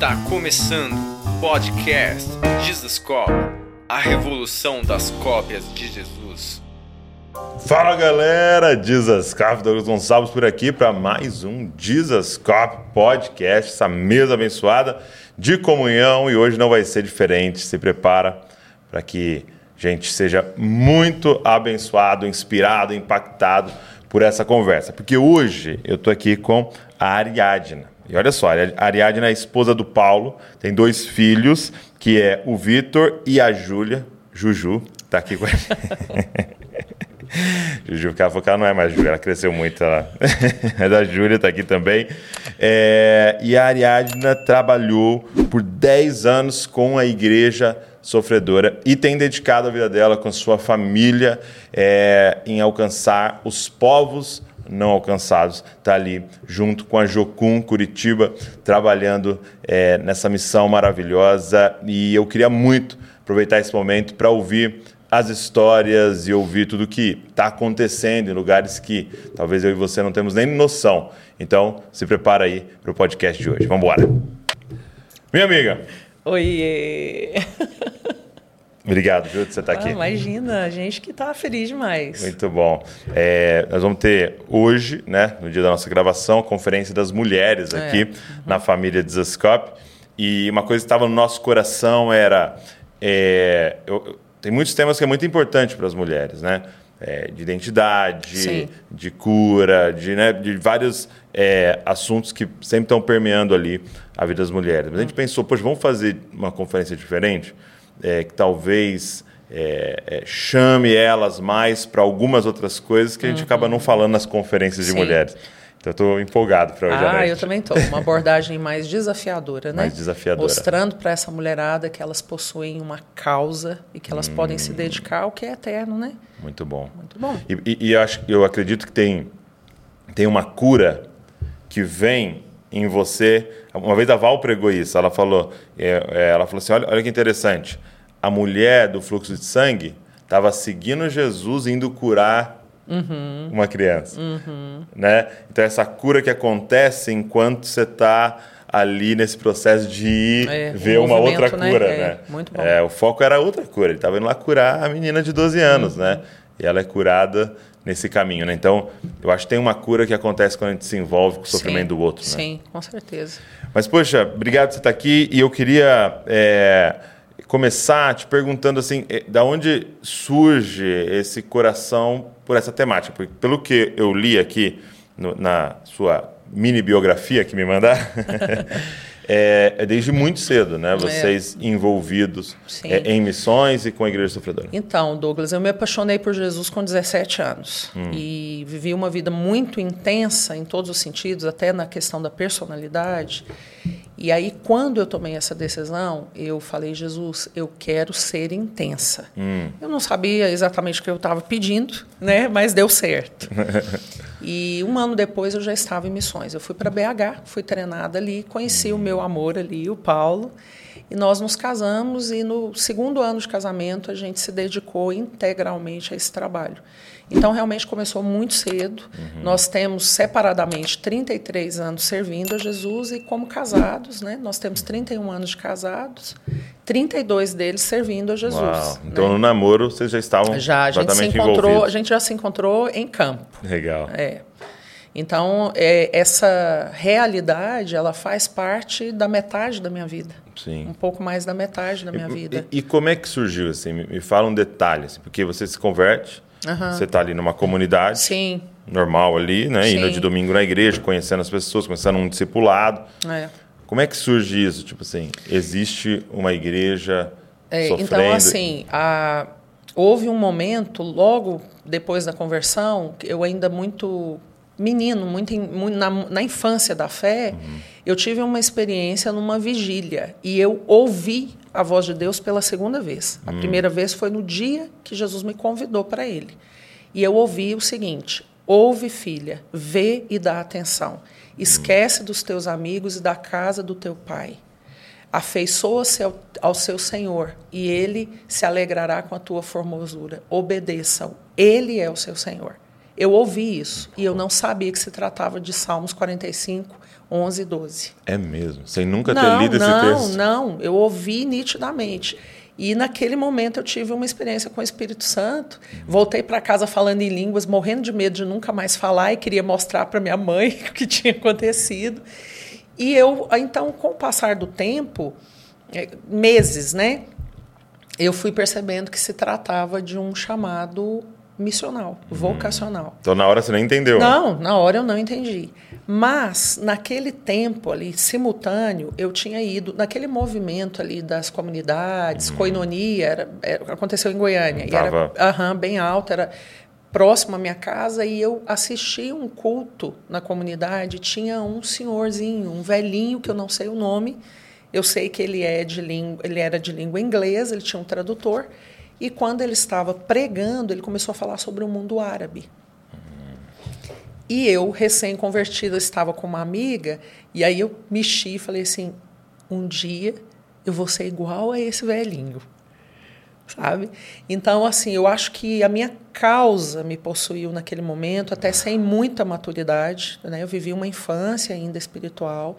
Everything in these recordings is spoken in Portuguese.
Está começando o podcast Jesus Cop, a revolução das cópias de Jesus. Fala galera, Jesus Cop, Douglas Gonçalves por aqui para mais um Jesus Cop podcast, essa mesa abençoada de comunhão e hoje não vai ser diferente. Se prepara para que a gente seja muito abençoado, inspirado, impactado por essa conversa, porque hoje eu estou aqui com a Ariadna. E olha só, a Ariadna é a esposa do Paulo, tem dois filhos, que é o Vitor e a Júlia. Juju, tá aqui com a. Juju, porque ela falou que ela não é mais Júlia, ela cresceu muito. Ela... Mas a Júlia tá aqui também. É... E a Ariadna trabalhou por 10 anos com a igreja sofredora e tem dedicado a vida dela com sua família é... em alcançar os povos não alcançados, está ali junto com a Jocum Curitiba, trabalhando é, nessa missão maravilhosa. E eu queria muito aproveitar esse momento para ouvir as histórias e ouvir tudo que está acontecendo em lugares que talvez eu e você não temos nem noção. Então, se prepara aí para o podcast de hoje. Vamos embora. Minha amiga. Oi. Obrigado, viu, de você estar tá ah, aqui. Imagina, a gente que está feliz demais. Muito bom. É, nós vamos ter hoje, né, no dia da nossa gravação, a conferência das mulheres aqui é. uhum. na família Desascope. E uma coisa que estava no nosso coração era. É, eu, tem muitos temas que é muito importante para as mulheres, né? É, de identidade, Sim. de cura, de, né, de vários é, assuntos que sempre estão permeando ali a vida das mulheres. Mas a gente pensou, poxa, vamos fazer uma conferência diferente? É, que talvez é, é, chame elas mais para algumas outras coisas que a gente uhum. acaba não falando nas conferências de Sim. mulheres. Então, estou empolgado para hoje Ah, eu também estou. Uma abordagem mais desafiadora, né? Mais desafiadora. Mostrando para essa mulherada que elas possuem uma causa e que elas hum. podem se dedicar ao que é eterno, né? Muito bom. Muito bom. E, e, e eu, acho, eu acredito que tem, tem uma cura que vem em você. Uma vez a Val pregou isso. Ela falou, é, é, ela falou assim: olha, olha que interessante a mulher do fluxo de sangue estava seguindo Jesus indo curar uhum. uma criança, uhum. né? Então essa cura que acontece enquanto você está ali nesse processo de ir é, ver uma outra né? cura, né? É, Muito bom. É, o foco era outra cura. Ele estava indo lá curar a menina de 12 anos, uhum. né? E ela é curada nesse caminho, né? Então, eu acho que tem uma cura que acontece quando a gente se envolve com o sofrimento sim, do outro, né? Sim, com certeza. Mas, poxa, obrigado por você estar aqui e eu queria... É, começar te perguntando assim, eh, da onde surge esse coração por essa temática? Porque pelo que eu li aqui no, na sua mini biografia que me mandaram, é, é, desde muito cedo, né? É. Vocês é. envolvidos em missões e com a Igreja Sofredora. Então, Douglas, eu me apaixonei por Jesus com 17 anos hum. e vivi uma vida muito intensa em todos os sentidos, até na questão da personalidade. E aí, quando eu tomei essa decisão, eu falei, Jesus, eu quero ser intensa. Hum. Eu não sabia exatamente o que eu estava pedindo, né? Mas deu certo. e um ano depois eu já estava em missões. Eu fui para BH, fui treinada ali, conheci hum. o meu amor ali, o Paulo. E nós nos casamos e no segundo ano de casamento a gente se dedicou integralmente a esse trabalho. Então, realmente começou muito cedo. Uhum. Nós temos separadamente 33 anos servindo a Jesus e, como casados, né, nós temos 31 anos de casados, 32 deles servindo a Jesus. Uau. Então, né? no namoro, vocês já estavam já, a gente se encontrou, envolvidos. A gente já se encontrou em campo. Legal. É. Então, é, essa realidade, ela faz parte da metade da minha vida. Sim. Um pouco mais da metade da minha e, vida. E, e, como é que surgiu, assim? Me, me fala um detalhe, assim, porque você se converte Uhum. Você está ali numa comunidade Sim. normal ali, né? Sim. Indo de domingo na igreja, conhecendo as pessoas, começando um discipulado. É. Como é que surge isso? Tipo assim, existe uma igreja é, então, sofrendo? Então, assim, a, houve um momento, logo depois da conversão, eu ainda muito menino, muito, muito na, na, infância da fé, uhum. eu tive uma experiência numa vigília e eu ouvi a voz de Deus pela segunda vez. A hum. primeira vez foi no dia que Jesus me convidou para ele. E eu ouvi o seguinte: Ouve, filha, vê e dá atenção. Esquece hum. dos teus amigos e da casa do teu pai. Afeiçoa-se ao, ao seu Senhor e ele se alegrará com a tua formosura. Obedeça-o. Ele é o seu Senhor. Eu ouvi isso e eu não sabia que se tratava de Salmos 45, 11 e 12. É mesmo? Sem nunca não, ter lido não, esse texto? Não, não. Eu ouvi nitidamente. E naquele momento eu tive uma experiência com o Espírito Santo. Voltei para casa falando em línguas, morrendo de medo de nunca mais falar e queria mostrar para minha mãe o que tinha acontecido. E eu, então, com o passar do tempo, é, meses, né? Eu fui percebendo que se tratava de um chamado missional, vocacional. Então, na hora você nem entendeu? Não, na hora eu não entendi. Mas, naquele tempo ali, simultâneo, eu tinha ido naquele movimento ali das comunidades, uhum. coinonia, era, era, aconteceu em Goiânia. Tava... E era uhum, bem alto, era próximo à minha casa, e eu assisti um culto na comunidade. Tinha um senhorzinho, um velhinho, que eu não sei o nome. Eu sei que ele, é de língua, ele era de língua inglesa, ele tinha um tradutor. E quando ele estava pregando, ele começou a falar sobre o mundo árabe. E eu, recém-convertida, estava com uma amiga, e aí eu mexi e falei assim: um dia eu vou ser igual a esse velhinho. Sabe? Então, assim, eu acho que a minha causa me possuiu naquele momento, até sem muita maturidade. Né? Eu vivi uma infância ainda espiritual.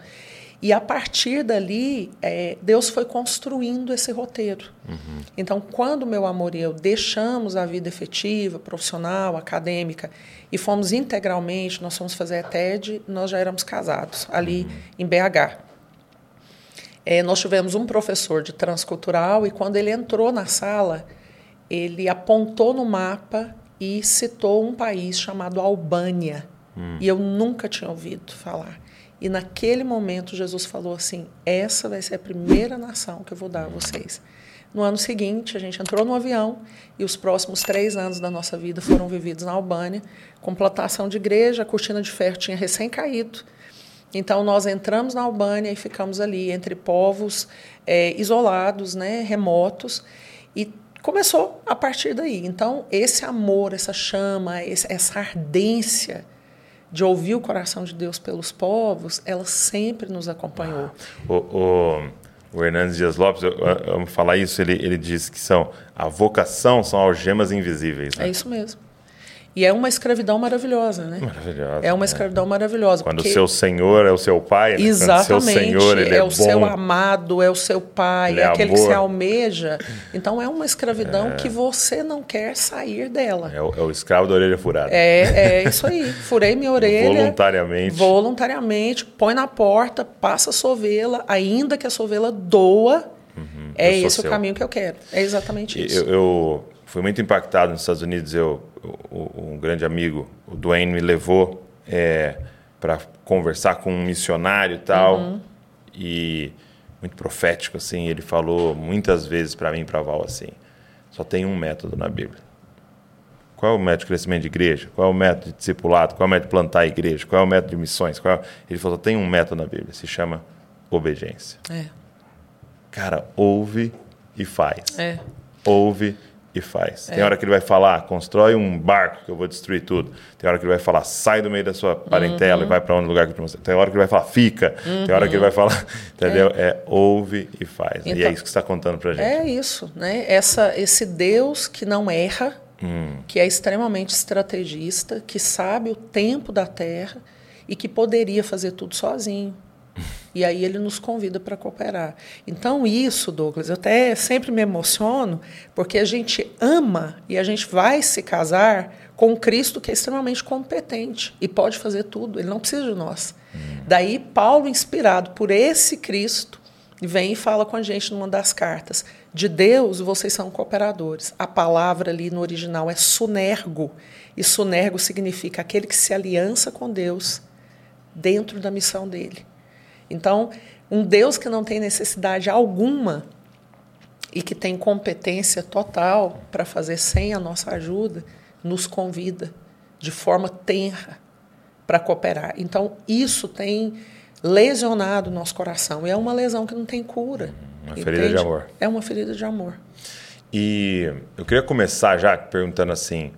E a partir dali, é, Deus foi construindo esse roteiro. Uhum. Então, quando meu amor e eu deixamos a vida efetiva, profissional, acadêmica, e fomos integralmente, nós fomos fazer a TED, nós já éramos casados, ali uhum. em BH. É, nós tivemos um professor de transcultural, e quando ele entrou na sala, ele apontou no mapa e citou um país chamado Albânia. Uhum. E eu nunca tinha ouvido falar. E naquele momento Jesus falou assim: essa vai ser a primeira nação que eu vou dar a vocês. No ano seguinte, a gente entrou no avião e os próximos três anos da nossa vida foram vividos na Albânia, com plantação de igreja, a cortina de ferro tinha recém caído. Então, nós entramos na Albânia e ficamos ali entre povos é, isolados, né, remotos, e começou a partir daí. Então, esse amor, essa chama, essa ardência de ouvir o coração de Deus pelos povos, ela sempre nos acompanhou. O, o, o Hernandes Dias Lopes, eu, eu, eu falar isso, ele, ele diz que são a vocação são algemas invisíveis. Né? É isso mesmo. E é uma escravidão maravilhosa, né? Maravilhosa. É uma escravidão é. maravilhosa. Quando o seu Senhor é o seu pai, né? Exatamente. Quando seu Senhor ele é, é o bom, seu amado, é o seu pai, é, é aquele amor. que se almeja. Então é uma escravidão é. que você não quer sair dela. É o, é o, escravo da orelha furada. É, é isso aí. Furei minha orelha. Voluntariamente. Voluntariamente, põe na porta, passa a sovela, ainda que a sovela doa. Uhum, é esse o caminho que eu quero. É exatamente isso. Eu, eu fui muito impactado nos Estados Unidos. Eu, um grande amigo, o Dwayne, me levou é, para conversar com um missionário e tal. Uhum. E muito profético, assim. Ele falou muitas vezes para mim, para Val, assim: só tem um método na Bíblia. Qual é o método de crescimento de igreja? Qual é o método de discipulado? Qual é o método de plantar a igreja? Qual é o método de missões? É... Ele falou: só tem um método na Bíblia, se chama obediência. É. Cara, ouve e faz. É. Ouve e faz. É. Tem hora que ele vai falar, constrói um barco que eu vou destruir tudo. Tem hora que ele vai falar, sai do meio da sua parentela uhum. e vai para um lugar que eu te mostrei. Tem hora que ele vai falar, fica. Uhum. Tem hora que ele vai falar, entendeu? É, é ouve e faz. Então, e é então, isso que está contando para gente. É isso, né? Essa, esse Deus que não erra, hum. que é extremamente estrategista, que sabe o tempo da terra e que poderia fazer tudo sozinho. E aí ele nos convida para cooperar. Então, isso, Douglas, eu até sempre me emociono, porque a gente ama e a gente vai se casar com um Cristo que é extremamente competente e pode fazer tudo, ele não precisa de nós. Hum. Daí, Paulo, inspirado por esse Cristo, vem e fala com a gente numa das cartas: de Deus vocês são cooperadores. A palavra ali no original é sunergo, e sunergo significa aquele que se aliança com Deus dentro da missão dele. Então, um Deus que não tem necessidade alguma e que tem competência total para fazer sem a nossa ajuda, nos convida de forma tenra para cooperar. Então, isso tem lesionado o nosso coração. E é uma lesão que não tem cura. Uma entende? ferida de amor. É uma ferida de amor. E eu queria começar já perguntando assim: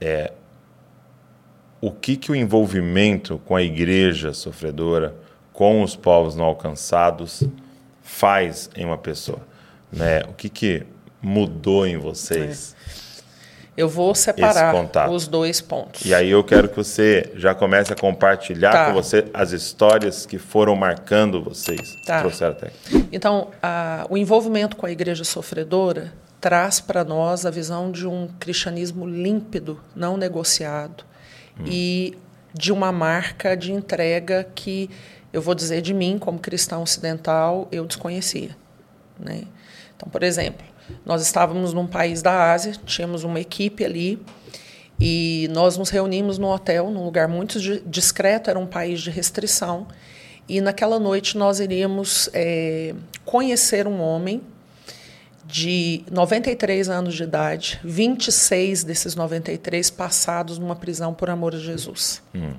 é, o que, que o envolvimento com a igreja sofredora com os povos não alcançados faz em uma pessoa? Né? O que, que mudou em vocês? Eu vou separar os dois pontos. E aí eu quero que você já comece a compartilhar tá. com você as histórias que foram marcando vocês. Tá. Trouxeram até. Então, a, o envolvimento com a igreja sofredora traz para nós a visão de um cristianismo límpido, não negociado, hum. e de uma marca de entrega que eu vou dizer de mim, como cristão ocidental, eu desconhecia. Né? Então, por exemplo, nós estávamos num país da Ásia, tínhamos uma equipe ali e nós nos reunimos no hotel, num lugar muito discreto, era um país de restrição. E naquela noite nós iríamos é, conhecer um homem de 93 anos de idade, 26 desses 93 passados numa prisão por amor a Jesus. Hum.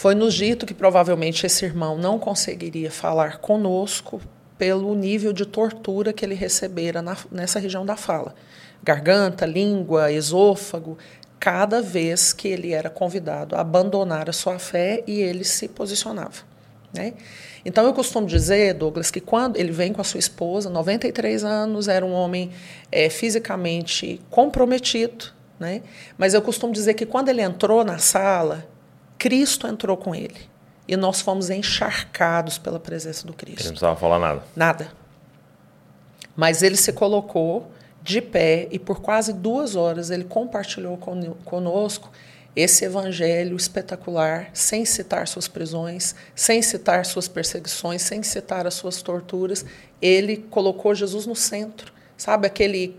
Foi nos dito que provavelmente esse irmão não conseguiria falar conosco pelo nível de tortura que ele recebera na, nessa região da fala. Garganta, língua, esôfago, cada vez que ele era convidado a abandonar a sua fé e ele se posicionava. Né? Então eu costumo dizer, Douglas, que quando ele vem com a sua esposa, 93 anos, era um homem é, fisicamente comprometido, né? mas eu costumo dizer que quando ele entrou na sala, Cristo entrou com ele e nós fomos encharcados pela presença do Cristo. Ele não precisava falar nada. Nada. Mas ele se colocou de pé e por quase duas horas ele compartilhou conosco esse evangelho espetacular, sem citar suas prisões, sem citar suas perseguições, sem citar as suas torturas. Ele colocou Jesus no centro. Sabe aquele,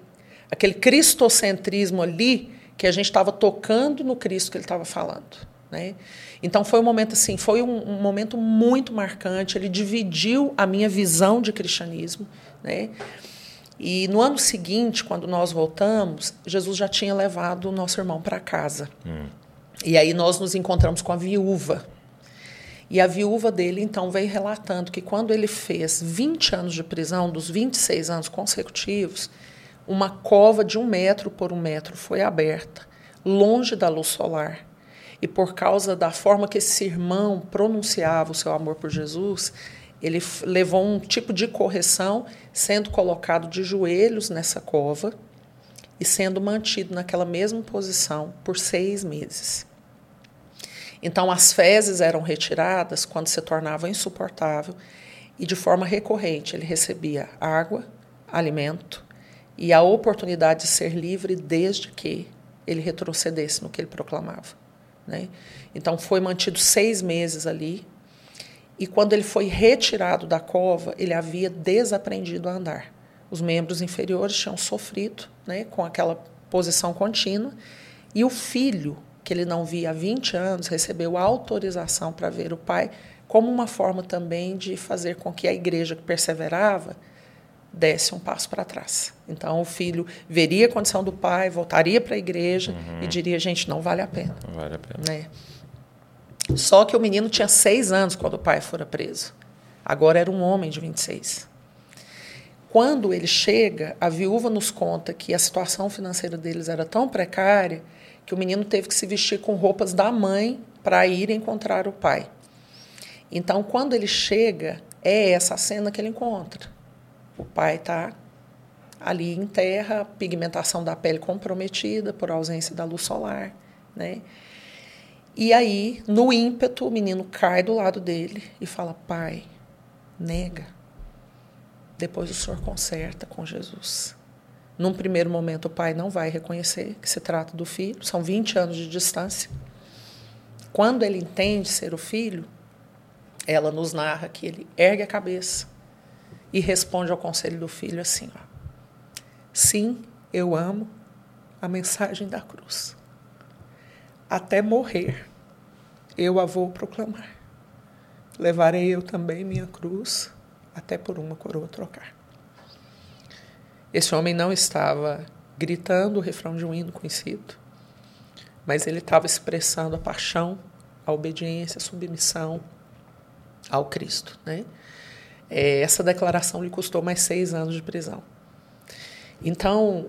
aquele cristocentrismo ali que a gente estava tocando no Cristo que ele estava falando. Né? Então foi um momento assim, foi um, um, momento muito marcante. Ele dividiu a minha visão de cristianismo, né? E no ano seguinte, quando nós voltamos, Jesus já tinha levado o nosso irmão para casa. Hum. E aí nós nos encontramos com a viúva. E a viúva dele então veio relatando que quando ele fez 20 anos de prisão, dos 26 anos consecutivos, uma cova de um metro por um metro foi aberta, longe da luz solar e por causa da forma que esse irmão pronunciava o seu amor por Jesus, ele levou um tipo de correção, sendo colocado de joelhos nessa cova e sendo mantido naquela mesma posição por seis meses. Então, as fezes eram retiradas quando se tornava insuportável e, de forma recorrente, ele recebia água, alimento e a oportunidade de ser livre desde que ele retrocedesse no que ele proclamava. Né? Então foi mantido seis meses ali. E quando ele foi retirado da cova, ele havia desaprendido a andar. Os membros inferiores tinham sofrido né, com aquela posição contínua. E o filho, que ele não via há 20 anos, recebeu autorização para ver o pai, como uma forma também de fazer com que a igreja que perseverava desse um passo para trás. Então o filho veria a condição do pai, voltaria para a igreja uhum. e diria: gente, não vale a pena. Não vale a pena. Né? Só que o menino tinha seis anos quando o pai fora preso. Agora era um homem de 26. Quando ele chega, a viúva nos conta que a situação financeira deles era tão precária que o menino teve que se vestir com roupas da mãe para ir encontrar o pai. Então, quando ele chega, é essa cena que ele encontra o pai está ali em terra, pigmentação da pele comprometida por ausência da luz solar, né? E aí, no ímpeto, o menino cai do lado dele e fala: Pai, nega. Depois o senhor conserta com Jesus. Num primeiro momento, o pai não vai reconhecer que se trata do filho, são 20 anos de distância. Quando ele entende ser o filho, ela nos narra que ele ergue a cabeça, e responde ao conselho do filho assim: ó, Sim, eu amo a mensagem da cruz. Até morrer, eu a vou proclamar. Levarei eu também minha cruz, até por uma coroa trocar. Esse homem não estava gritando o refrão de um hino conhecido, mas ele estava expressando a paixão, a obediência, a submissão ao Cristo, né? É, essa declaração lhe custou mais seis anos de prisão. Então,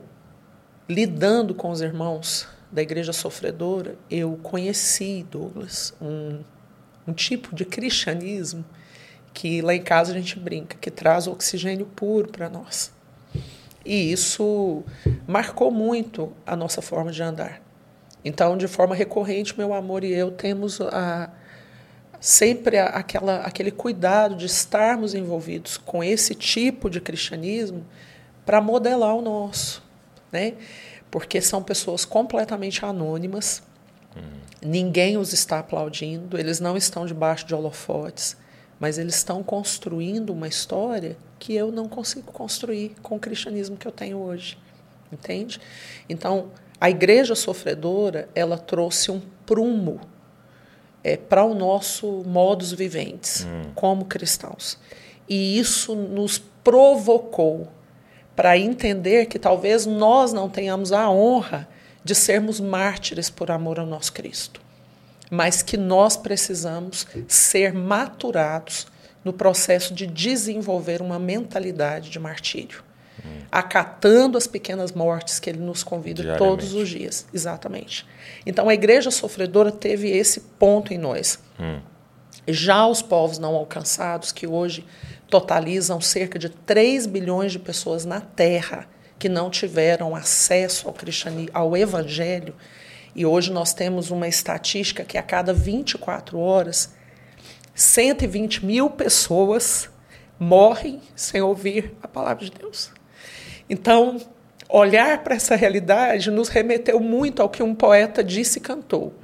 lidando com os irmãos da igreja sofredora, eu conheci, Douglas, um, um tipo de cristianismo que lá em casa a gente brinca, que traz oxigênio puro para nós. E isso marcou muito a nossa forma de andar. Então, de forma recorrente, meu amor e eu temos a, sempre aquela, aquele cuidado de estarmos envolvidos com esse tipo de cristianismo para modelar o nosso, né? Porque são pessoas completamente anônimas, hum. ninguém os está aplaudindo, eles não estão debaixo de holofotes, mas eles estão construindo uma história que eu não consigo construir com o cristianismo que eu tenho hoje, entende? Então, a igreja sofredora, ela trouxe um prumo é, para o nosso modus viventes hum. como cristãos. E isso nos provocou para entender que talvez nós não tenhamos a honra de sermos mártires por amor ao nosso Cristo, mas que nós precisamos ser maturados no processo de desenvolver uma mentalidade de martírio. Acatando as pequenas mortes que ele nos convida todos os dias. Exatamente. Então a igreja sofredora teve esse ponto em nós. Hum. Já os povos não alcançados, que hoje totalizam cerca de 3 bilhões de pessoas na Terra que não tiveram acesso ao cristianismo, ao evangelho, e hoje nós temos uma estatística que a cada 24 horas 120 mil pessoas morrem sem ouvir a palavra de Deus. Então, olhar para essa realidade nos remeteu muito ao que um poeta disse e cantou.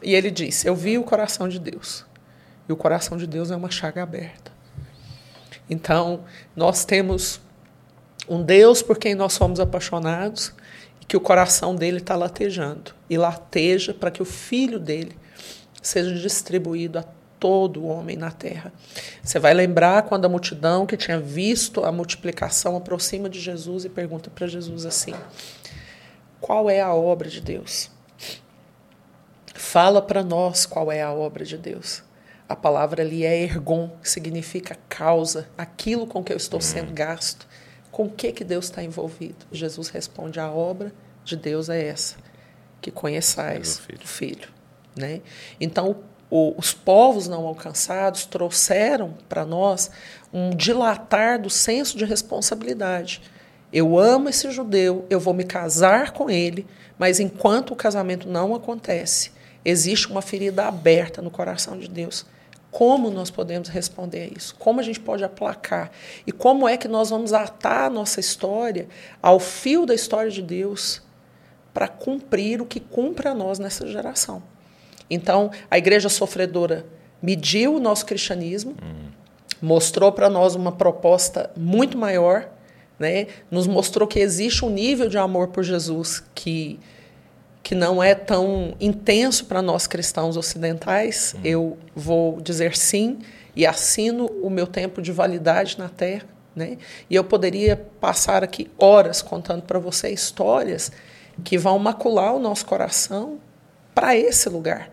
E ele disse: Eu vi o coração de Deus. E o coração de Deus é uma chaga aberta. Então, nós temos um Deus por quem nós somos apaixonados e que o coração dele está latejando. E lateja para que o filho dele seja distribuído a todo homem na terra. Você vai lembrar quando a multidão que tinha visto a multiplicação aproxima de Jesus e pergunta para Jesus assim: Qual é a obra de Deus? Fala para nós qual é a obra de Deus. A palavra ali é ergon, que significa causa, aquilo com que eu estou sendo uhum. gasto. Com o que, que Deus está envolvido? Jesus responde: a obra de Deus é essa, que conheçais o filho. o filho. Né? Então, o, os povos não alcançados trouxeram para nós um dilatar do senso de responsabilidade. Eu amo esse judeu, eu vou me casar com ele, mas enquanto o casamento não acontece, existe uma ferida aberta no coração de Deus. Como nós podemos responder a isso? Como a gente pode aplacar? E como é que nós vamos atar a nossa história ao fio da história de Deus para cumprir o que cumpre a nós nessa geração? Então, a igreja sofredora mediu o nosso cristianismo, uhum. mostrou para nós uma proposta muito maior, né? nos mostrou que existe um nível de amor por Jesus que, que não é tão intenso para nós cristãos ocidentais. Uhum. Eu vou dizer sim e assino o meu tempo de validade na terra. Né? E eu poderia passar aqui horas contando para você histórias que vão macular o nosso coração para esse lugar.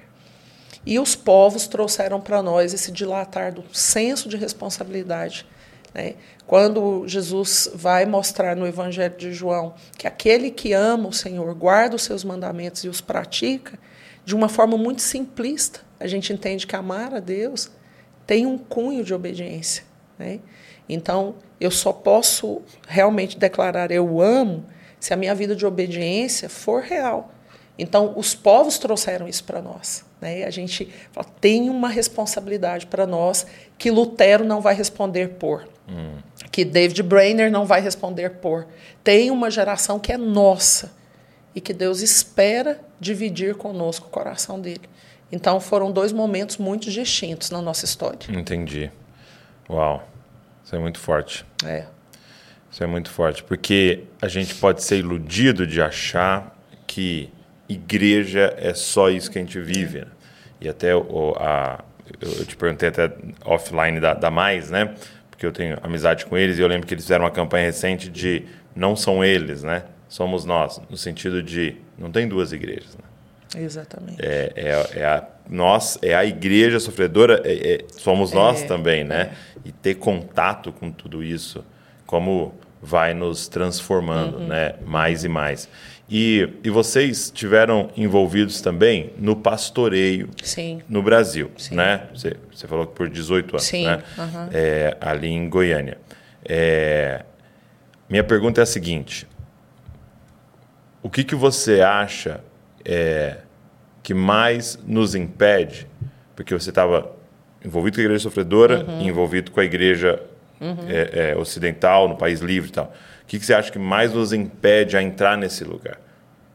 E os povos trouxeram para nós esse dilatar do senso de responsabilidade. Né? Quando Jesus vai mostrar no Evangelho de João que aquele que ama o Senhor guarda os seus mandamentos e os pratica, de uma forma muito simplista, a gente entende que amar a Deus tem um cunho de obediência. Né? Então, eu só posso realmente declarar eu amo se a minha vida de obediência for real. Então, os povos trouxeram isso para nós. Né? A gente fala, tem uma responsabilidade para nós que Lutero não vai responder por, hum. que David Brainerd não vai responder por. Tem uma geração que é nossa e que Deus espera dividir conosco o coração dele. Então, foram dois momentos muito distintos na nossa história. Entendi. Uau, isso é muito forte. É. Isso é muito forte, porque a gente pode ser iludido de achar que igreja é só isso que a gente vive. Né? E até o, a, eu te perguntei até offline da, da Mais, né? Porque eu tenho amizade com eles e eu lembro que eles fizeram uma campanha recente de não são eles, né? Somos nós, no sentido de não tem duas igrejas. Né? Exatamente. É, é, é, a, nós, é a igreja sofredora, é, é, somos nós é, também, né? É. E ter contato com tudo isso, como vai nos transformando, uhum. né? Mais e mais. E, e vocês tiveram envolvidos também no pastoreio Sim. no Brasil, Sim. né? Você, você falou que por 18 anos, Sim. né? Uhum. É, ali em Goiânia. É, minha pergunta é a seguinte: o que, que você acha é, que mais nos impede? Porque você estava envolvido com a igreja sofredora uhum. envolvido com a igreja uhum. é, é, ocidental, no país livre e tal. O que, que você acha que mais nos impede a entrar nesse lugar?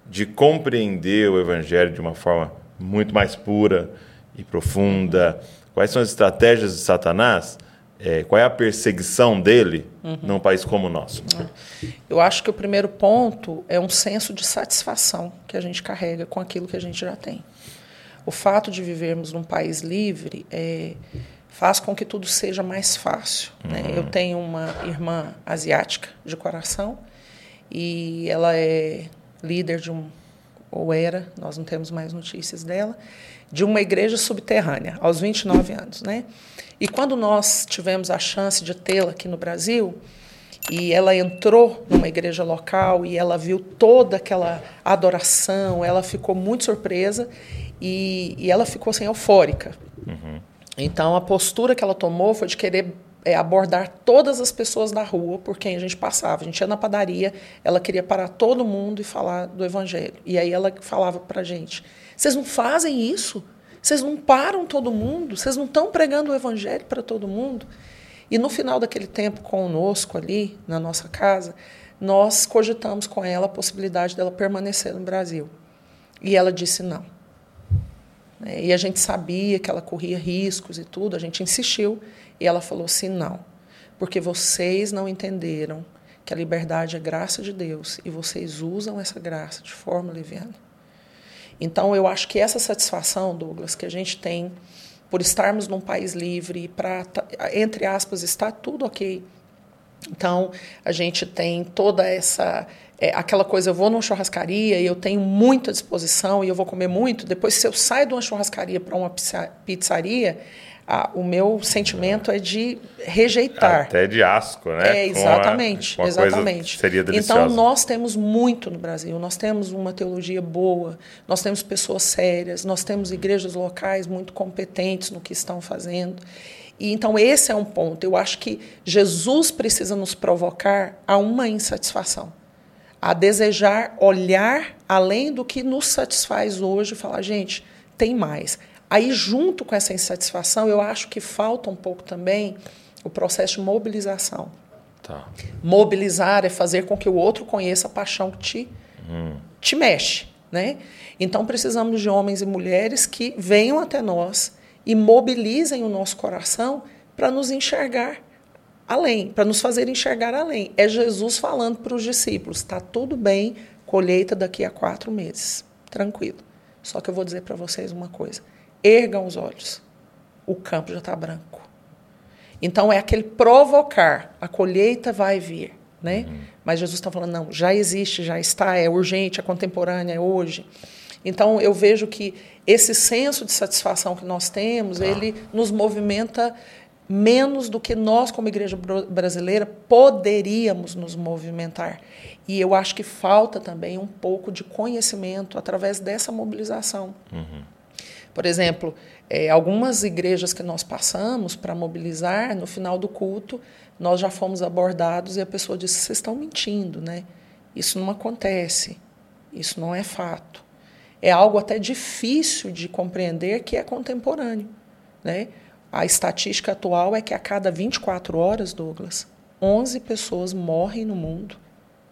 De compreender o evangelho de uma forma muito mais pura e profunda? Quais são as estratégias de Satanás? É, qual é a perseguição dele uhum. num país como o nosso? Eu acho que o primeiro ponto é um senso de satisfação que a gente carrega com aquilo que a gente já tem. O fato de vivermos num país livre é, faz com que tudo seja mais fácil. Né? Uhum. Eu tenho uma irmã asiática de coração e ela é líder de um ou era, nós não temos mais notícias dela, de uma igreja subterrânea, aos 29 anos. Né? E quando nós tivemos a chance de tê-la aqui no Brasil, e ela entrou numa igreja local e ela viu toda aquela adoração, ela ficou muito surpresa e, e ela ficou assim, eufórica. Uhum. Então, a postura que ela tomou foi de querer é, abordar todas as pessoas da rua por quem a gente passava. A gente ia na padaria, ela queria parar todo mundo e falar do evangelho. E aí ela falava para gente: vocês não fazem isso? Vocês não param todo mundo? Vocês não estão pregando o evangelho para todo mundo? E no final daquele tempo conosco ali, na nossa casa, nós cogitamos com ela a possibilidade dela permanecer no Brasil. E ela disse não. E a gente sabia que ela corria riscos e tudo, a gente insistiu. E ela falou assim: não, porque vocês não entenderam que a liberdade é graça de Deus e vocês usam essa graça de forma leviana. Então, eu acho que essa satisfação, Douglas, que a gente tem por estarmos num país livre, para, entre aspas, está tudo ok. Então, a gente tem toda essa. É, aquela coisa, eu vou numa churrascaria e eu tenho muita disposição e eu vou comer muito. Depois, se eu saio de uma churrascaria para uma pizzaria, o meu sentimento é de rejeitar. Até de asco, né? É, exatamente, exatamente. seria Então nós temos muito no Brasil, nós temos uma teologia boa, nós temos pessoas sérias, nós temos igrejas locais muito competentes no que estão fazendo. E então esse é um ponto. Eu acho que Jesus precisa nos provocar a uma insatisfação, a desejar olhar além do que nos satisfaz hoje, e falar, gente, tem mais. Aí, junto com essa insatisfação, eu acho que falta um pouco também o processo de mobilização. Tá. Mobilizar é fazer com que o outro conheça a paixão que te, hum. te mexe. Né? Então, precisamos de homens e mulheres que venham até nós e mobilizem o nosso coração para nos enxergar além, para nos fazer enxergar além. É Jesus falando para os discípulos: está tudo bem, colheita daqui a quatro meses, tranquilo. Só que eu vou dizer para vocês uma coisa: ergam os olhos. O campo já está branco. Então é aquele provocar, a colheita vai vir, né? Uhum. Mas Jesus está falando não, já existe, já está, é urgente, é contemporânea, é hoje. Então eu vejo que esse senso de satisfação que nós temos, ah. ele nos movimenta menos do que nós como igreja brasileira poderíamos nos movimentar. E eu acho que falta também um pouco de conhecimento através dessa mobilização. Uhum. Por exemplo, é, algumas igrejas que nós passamos para mobilizar, no final do culto, nós já fomos abordados e a pessoa disse: vocês estão mentindo, né? Isso não acontece, isso não é fato. É algo até difícil de compreender que é contemporâneo. Né? A estatística atual é que a cada 24 horas, Douglas, 11 pessoas morrem no mundo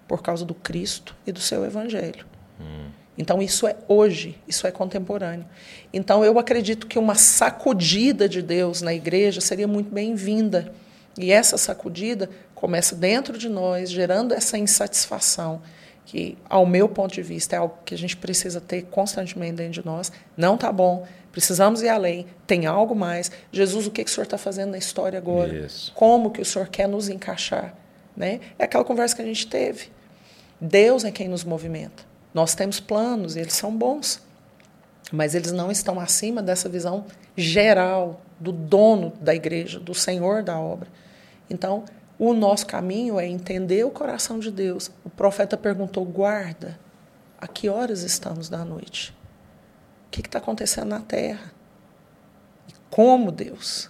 por causa do Cristo e do seu Evangelho. Hum. Então, isso é hoje, isso é contemporâneo. Então, eu acredito que uma sacudida de Deus na igreja seria muito bem-vinda. E essa sacudida começa dentro de nós, gerando essa insatisfação, que, ao meu ponto de vista, é algo que a gente precisa ter constantemente dentro de nós. Não está bom, precisamos ir além, tem algo mais. Jesus, o que, que o Senhor está fazendo na história agora? Isso. Como que o Senhor quer nos encaixar? Né? É aquela conversa que a gente teve. Deus é quem nos movimenta. Nós temos planos, eles são bons, mas eles não estão acima dessa visão geral do dono da igreja, do senhor da obra. Então, o nosso caminho é entender o coração de Deus. O profeta perguntou: guarda, a que horas estamos da noite? O que está acontecendo na terra? E como Deus?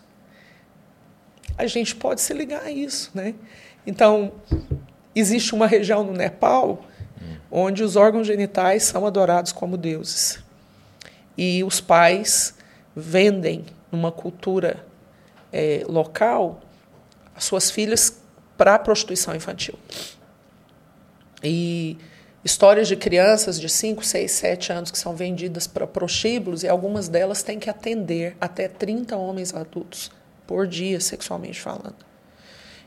A gente pode se ligar a isso, né? Então, existe uma região no Nepal onde os órgãos genitais são adorados como deuses. E os pais vendem numa cultura é, local as suas filhas para a prostituição infantil. E histórias de crianças de 5, 6, 7 anos que são vendidas para prostíbulos e algumas delas têm que atender até 30 homens adultos por dia, sexualmente falando.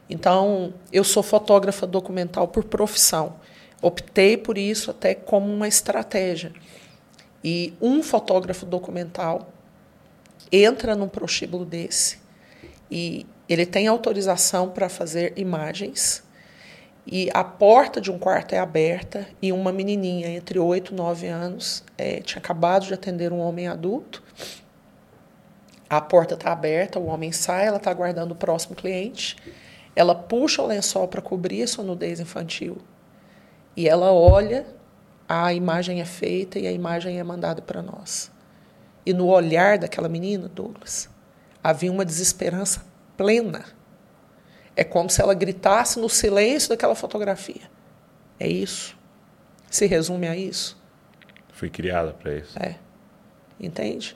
Então, eu sou fotógrafa documental por profissão. Optei por isso até como uma estratégia. E um fotógrafo documental entra num prostíbulo desse e ele tem autorização para fazer imagens e a porta de um quarto é aberta e uma menininha entre 8 e 9 anos é, tinha acabado de atender um homem adulto. A porta está aberta, o homem sai, ela está aguardando o próximo cliente. Ela puxa o lençol para cobrir a sua nudez infantil. E ela olha, a imagem é feita e a imagem é mandada para nós. E no olhar daquela menina, Douglas, havia uma desesperança plena. É como se ela gritasse no silêncio daquela fotografia. É isso. Se resume a isso. Fui criada para isso. É. Entende?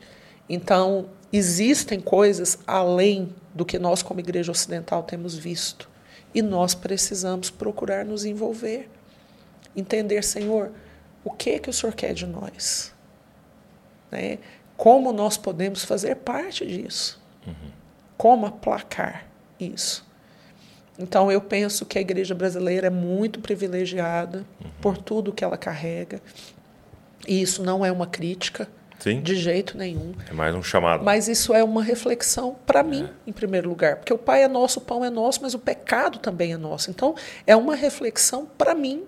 Então, existem coisas além do que nós, como igreja ocidental, temos visto. E nós precisamos procurar nos envolver. Entender, Senhor, o que é que o Senhor quer de nós? Né? Como nós podemos fazer parte disso? Uhum. Como aplacar isso? Então, eu penso que a igreja brasileira é muito privilegiada uhum. por tudo que ela carrega. E isso não é uma crítica, Sim. de jeito nenhum. É mais um chamado. Mas isso é uma reflexão para mim, é. em primeiro lugar. Porque o Pai é nosso, o pão é nosso, mas o pecado também é nosso. Então, é uma reflexão para mim,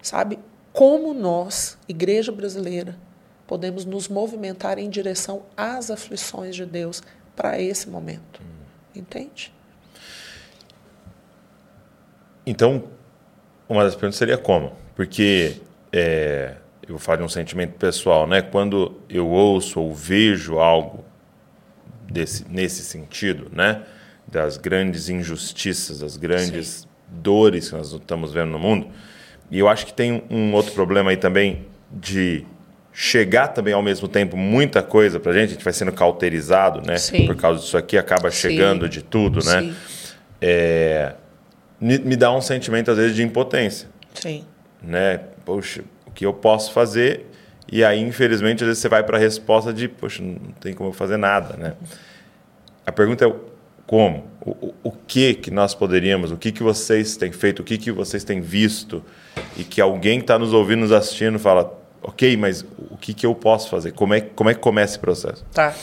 sabe? Como nós, igreja brasileira, podemos nos movimentar em direção às aflições de Deus para esse momento. Hum. Entende? Então, uma das perguntas seria como? Porque é, eu falar de um sentimento pessoal, né? Quando eu ouço ou vejo algo desse, nesse sentido, né? Das grandes injustiças, das grandes Sim. dores que nós estamos vendo no mundo. E eu acho que tem um outro problema aí também de chegar também ao mesmo tempo muita coisa para a gente, a gente vai sendo cauterizado, né? Sim. Por causa disso aqui, acaba chegando Sim. de tudo, né? Sim. É, me, dá um sentimento, às vezes, de impotência. Sim. Né? Poxa, o que eu posso fazer? E aí, infelizmente, às vezes você vai para a resposta de, poxa, não tem como eu fazer nada, né? A pergunta é como? O, o, o, que que nós poderíamos, o que que vocês têm feito, o que que vocês têm visto e que alguém que está nos ouvindo, nos assistindo, fala, ok, mas o que que eu posso fazer? Como é, como é que começa esse processo? Tá.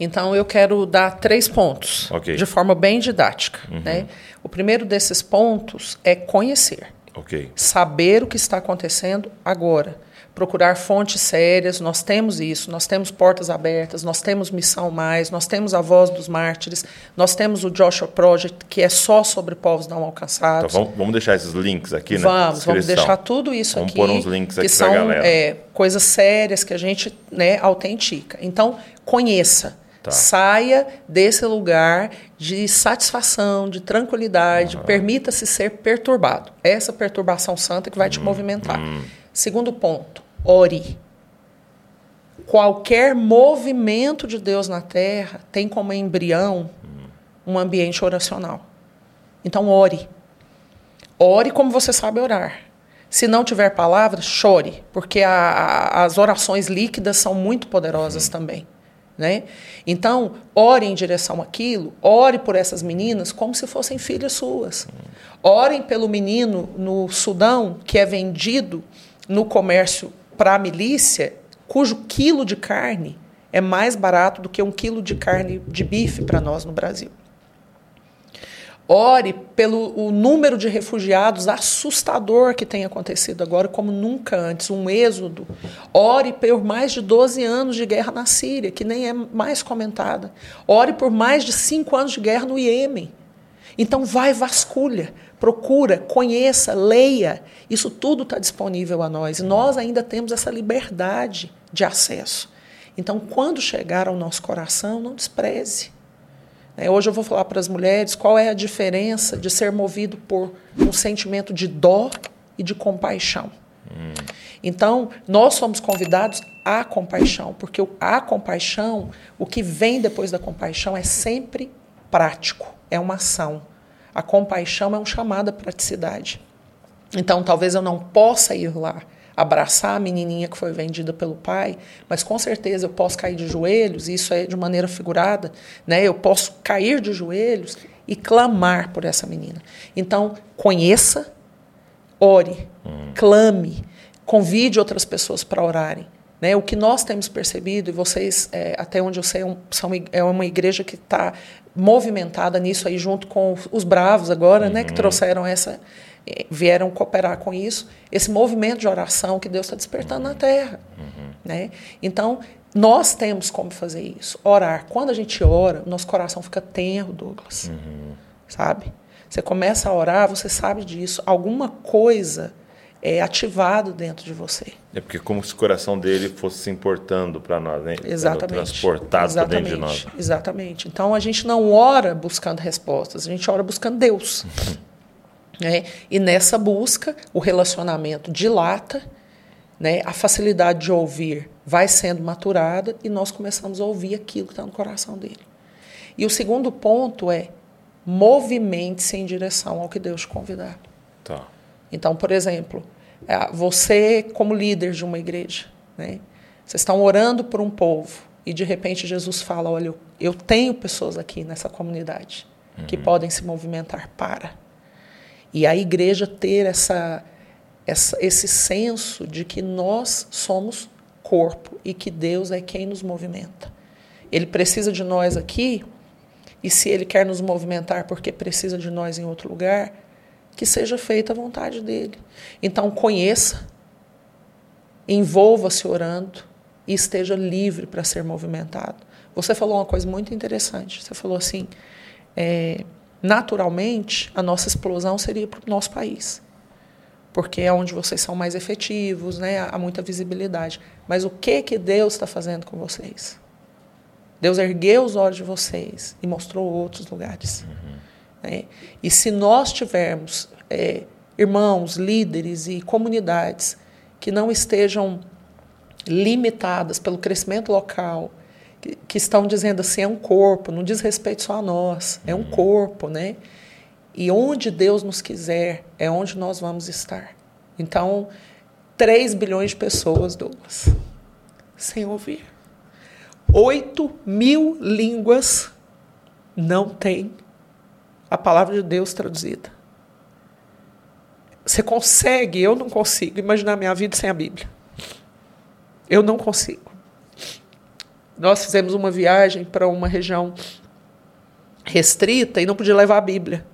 Então, eu quero dar três pontos, okay. de forma bem didática. Uhum. Né? O primeiro desses pontos é conhecer. Okay. Saber o que está acontecendo agora. Procurar fontes sérias, nós temos isso, nós temos Portas Abertas, nós temos Missão Mais, nós temos a Voz dos Mártires, nós temos o Joshua Project, que é só sobre povos não alcançados. Então, vamos, vamos deixar esses links aqui, né? Vamos, vamos deixar tudo isso vamos aqui. Vamos pôr uns links aqui que são galera. É, coisas sérias que a gente né, autentica. Então, conheça. Tá. Saia desse lugar de satisfação, de tranquilidade, uhum. permita-se ser perturbado. Essa perturbação santa que vai te uhum. movimentar. Uhum. Segundo ponto, ore. Qualquer movimento de Deus na terra tem como embrião um ambiente oracional. Então, ore. Ore como você sabe orar. Se não tiver palavras, chore, porque a, a, as orações líquidas são muito poderosas uhum. também. Né? Então, ore em direção àquilo, ore por essas meninas como se fossem filhas suas. Orem pelo menino no Sudão que é vendido no comércio para a milícia, cujo quilo de carne é mais barato do que um quilo de carne de bife para nós no Brasil. Ore pelo o número de refugiados assustador que tem acontecido agora, como nunca antes, um êxodo. Ore por mais de 12 anos de guerra na Síria, que nem é mais comentada. Ore por mais de 5 anos de guerra no Iêmen. Então, vai, vasculha, procura, conheça, leia. Isso tudo está disponível a nós. E nós ainda temos essa liberdade de acesso. Então, quando chegar ao nosso coração, não despreze? Hoje eu vou falar para as mulheres qual é a diferença de ser movido por um sentimento de dó e de compaixão. Hum. Então, nós somos convidados à compaixão, porque a compaixão, o que vem depois da compaixão é sempre prático, é uma ação. A compaixão é um chamado à praticidade. Então, talvez eu não possa ir lá abraçar a menininha que foi vendida pelo pai, mas com certeza eu posso cair de joelhos, e isso é de maneira figurada, né? Eu posso cair de joelhos e clamar por essa menina. Então, conheça, ore, hum. clame, convide outras pessoas para orarem. Né? O que nós temos percebido, e vocês, é, até onde eu sei, é um, são, é uma igreja que está movimentada nisso aí, junto com os bravos agora, uhum. né, que uhum. trouxeram essa, vieram cooperar com isso, esse movimento de oração que Deus está despertando uhum. na terra. Uhum. Né? Então, nós temos como fazer isso, orar. Quando a gente ora, nosso coração fica tenro, Douglas. Uhum. Sabe? Você começa a orar, você sabe disso. Alguma coisa é ativado dentro de você. É porque como se o coração dele fosse se importando para nós, né? Exatamente. Sendo transportado para dentro de nós. Exatamente. Então a gente não ora buscando respostas, a gente ora buscando Deus. Né? E nessa busca, o relacionamento dilata, né? a facilidade de ouvir vai sendo maturada e nós começamos a ouvir aquilo que está no coração dele. E o segundo ponto é movimente-se em direção ao que Deus te convidar. Tá. Então, por exemplo, é, você como líder de uma igreja, né? Vocês estão orando por um povo e de repente Jesus fala, olha, eu tenho pessoas aqui nessa comunidade uhum. que podem se movimentar para. E a igreja ter essa, essa, esse senso de que nós somos corpo e que Deus é quem nos movimenta. Ele precisa de nós aqui, e se ele quer nos movimentar porque precisa de nós em outro lugar, que seja feita a vontade dele. Então, conheça, envolva-se orando e esteja livre para ser movimentado. Você falou uma coisa muito interessante. Você falou assim: é, naturalmente, a nossa explosão seria para o nosso país, porque é onde vocês são mais efetivos, né? há muita visibilidade. Mas o que, que Deus está fazendo com vocês? Deus ergueu os olhos de vocês e mostrou outros lugares. Uhum. Né? E se nós tivermos é, irmãos, líderes e comunidades que não estejam limitadas pelo crescimento local, que, que, estão dizendo assim, é um corpo, não diz respeito só a nós, é um corpo, né? E onde Deus nos quiser, é onde nós vamos estar. Então, 3 bilhões de pessoas, Douglas, sem ouvir. 8 mil línguas não têm a palavra de Deus traduzida. Você consegue, eu não consigo imaginar minha vida sem a Bíblia. Eu não consigo. Nós fizemos uma viagem para uma região restrita e não podia levar a Bíblia.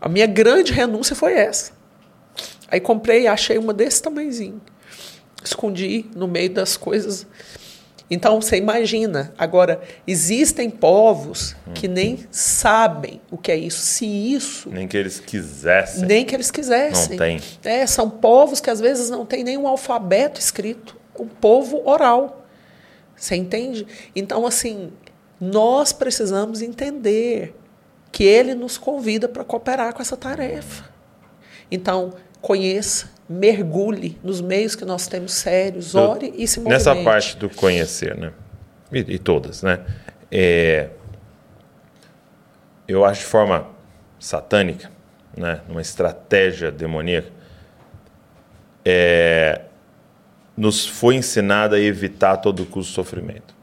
A minha grande renúncia foi essa. Aí comprei, achei uma desse tamanhozinho. Escondi no meio das coisas então você imagina. Agora, existem povos que nem sabem o que é isso. Se isso. Nem que eles quisessem. Nem que eles quisessem. Não tem. É, são povos que às vezes não têm nenhum alfabeto escrito. Um povo oral. Você entende? Então, assim, nós precisamos entender que ele nos convida para cooperar com essa tarefa. Então, conheça, mergulhe nos meios que nós temos sérios, ore e se movimente. Nessa parte do conhecer, né? E, e todas, né? É, eu acho de forma satânica, né? Uma estratégia demoníaca, é, nos foi ensinada a evitar todo custo sofrimento.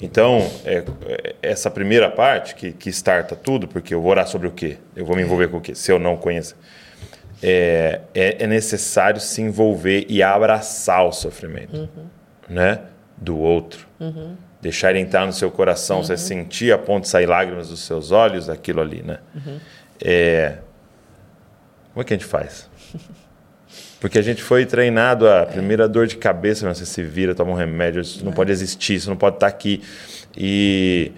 Então, é, é, essa primeira parte que, que starta tudo, porque eu vou orar sobre o quê? Eu vou me envolver com o quê? Se eu não conheço é, é, é, necessário se envolver e abraçar o sofrimento uhum. né? do outro. Uhum. Deixar ele entrar no seu coração, uhum. você sentir a ponto de sair lágrimas dos seus olhos, aquilo ali. Né? Uhum. É... Como é que a gente faz? Porque a gente foi treinado a primeira dor de cabeça, você se vira, toma um remédio, isso não é. pode existir, isso não pode estar aqui. E,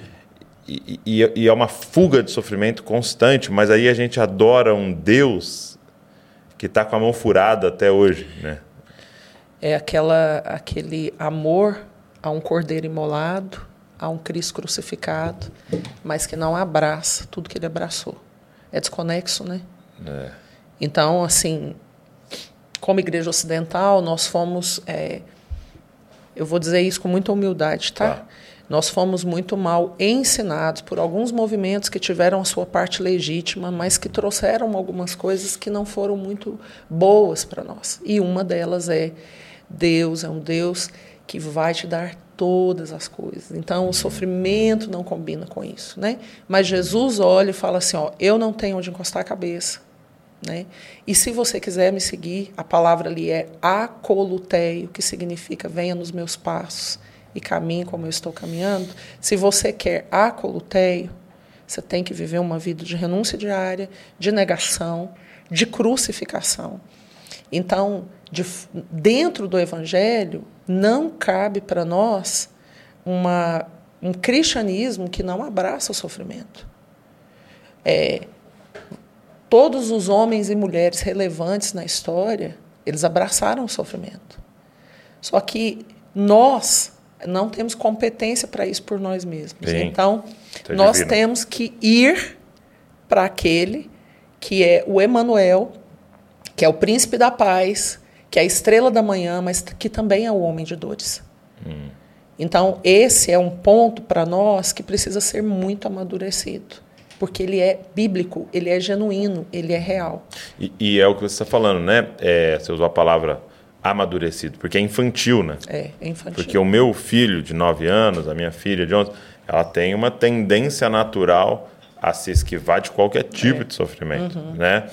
e, e, e, é uma fuga de sofrimento constante, mas aí a gente adora um Deus que está com a mão furada até hoje, né? É aquela, aquele amor a um cordeiro imolado, a um Cristo crucificado, mas que não abraça tudo que ele abraçou. É desconexo, né? É. Então, assim, como igreja ocidental, nós fomos, é, eu vou dizer isso com muita humildade, tá? tá? Nós fomos muito mal ensinados por alguns movimentos que tiveram a sua parte legítima, mas que trouxeram algumas coisas que não foram muito boas para nós. E uma delas é Deus é um Deus que vai te dar todas as coisas. Então, o sofrimento não combina com isso, né? Mas Jesus olha e fala assim, ó, eu não tenho onde encostar a cabeça, né? E se você quiser me seguir, a palavra ali é acoluteio, que significa venha nos meus passos e caminhe como eu estou caminhando. Se você quer acoluteio, você tem que viver uma vida de renúncia diária, de negação, de crucificação. Então, de, dentro do Evangelho, não cabe para nós uma, um cristianismo que não abraça o sofrimento. É, todos os homens e mulheres relevantes na história, eles abraçaram o sofrimento. Só que nós não temos competência para isso por nós mesmos. Sim. Então, tá nós divino. temos que ir para aquele que é o Emanuel, que é o príncipe da paz, que é a estrela da manhã, mas que também é o homem de dores. Hum. Então, esse é um ponto para nós que precisa ser muito amadurecido. Porque ele é bíblico, ele é genuíno, ele é real. E, e é o que você está falando, né? É, você usou a palavra amadurecido, porque é infantil, né? É, é infantil. Porque o meu filho de 9 anos, a minha filha de 11, ela tem uma tendência natural a se esquivar de qualquer tipo é. de sofrimento, uhum. né?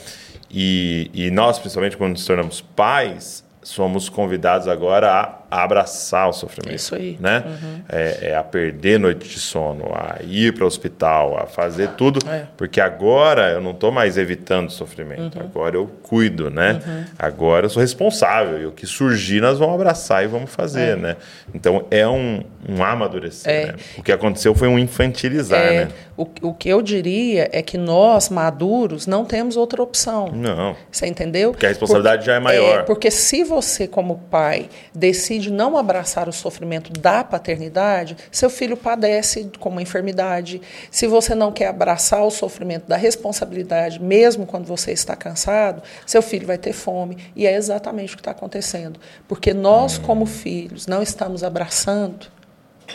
E, e nós, principalmente quando nos tornamos pais, somos convidados agora a a abraçar o sofrimento. Isso aí. Né? Uhum. É, é, a perder noite de sono, a ir para o hospital, a fazer tudo. É. Porque agora eu não estou mais evitando o sofrimento. Uhum. Agora eu cuido, né? Uhum. Agora eu sou responsável. E o que surgir, nós vamos abraçar e vamos fazer, é. né? Então é um, um amadurecer. É. Né? O que aconteceu foi um infantilizar, é. né? O, o que eu diria é que nós, maduros, não temos outra opção. Não. Você entendeu? Porque a responsabilidade porque, já é maior. porque se você, como pai, decide de não abraçar o sofrimento da paternidade, seu filho padece com uma enfermidade. Se você não quer abraçar o sofrimento da responsabilidade, mesmo quando você está cansado, seu filho vai ter fome. E é exatamente o que está acontecendo. Porque nós, como filhos, não estamos abraçando.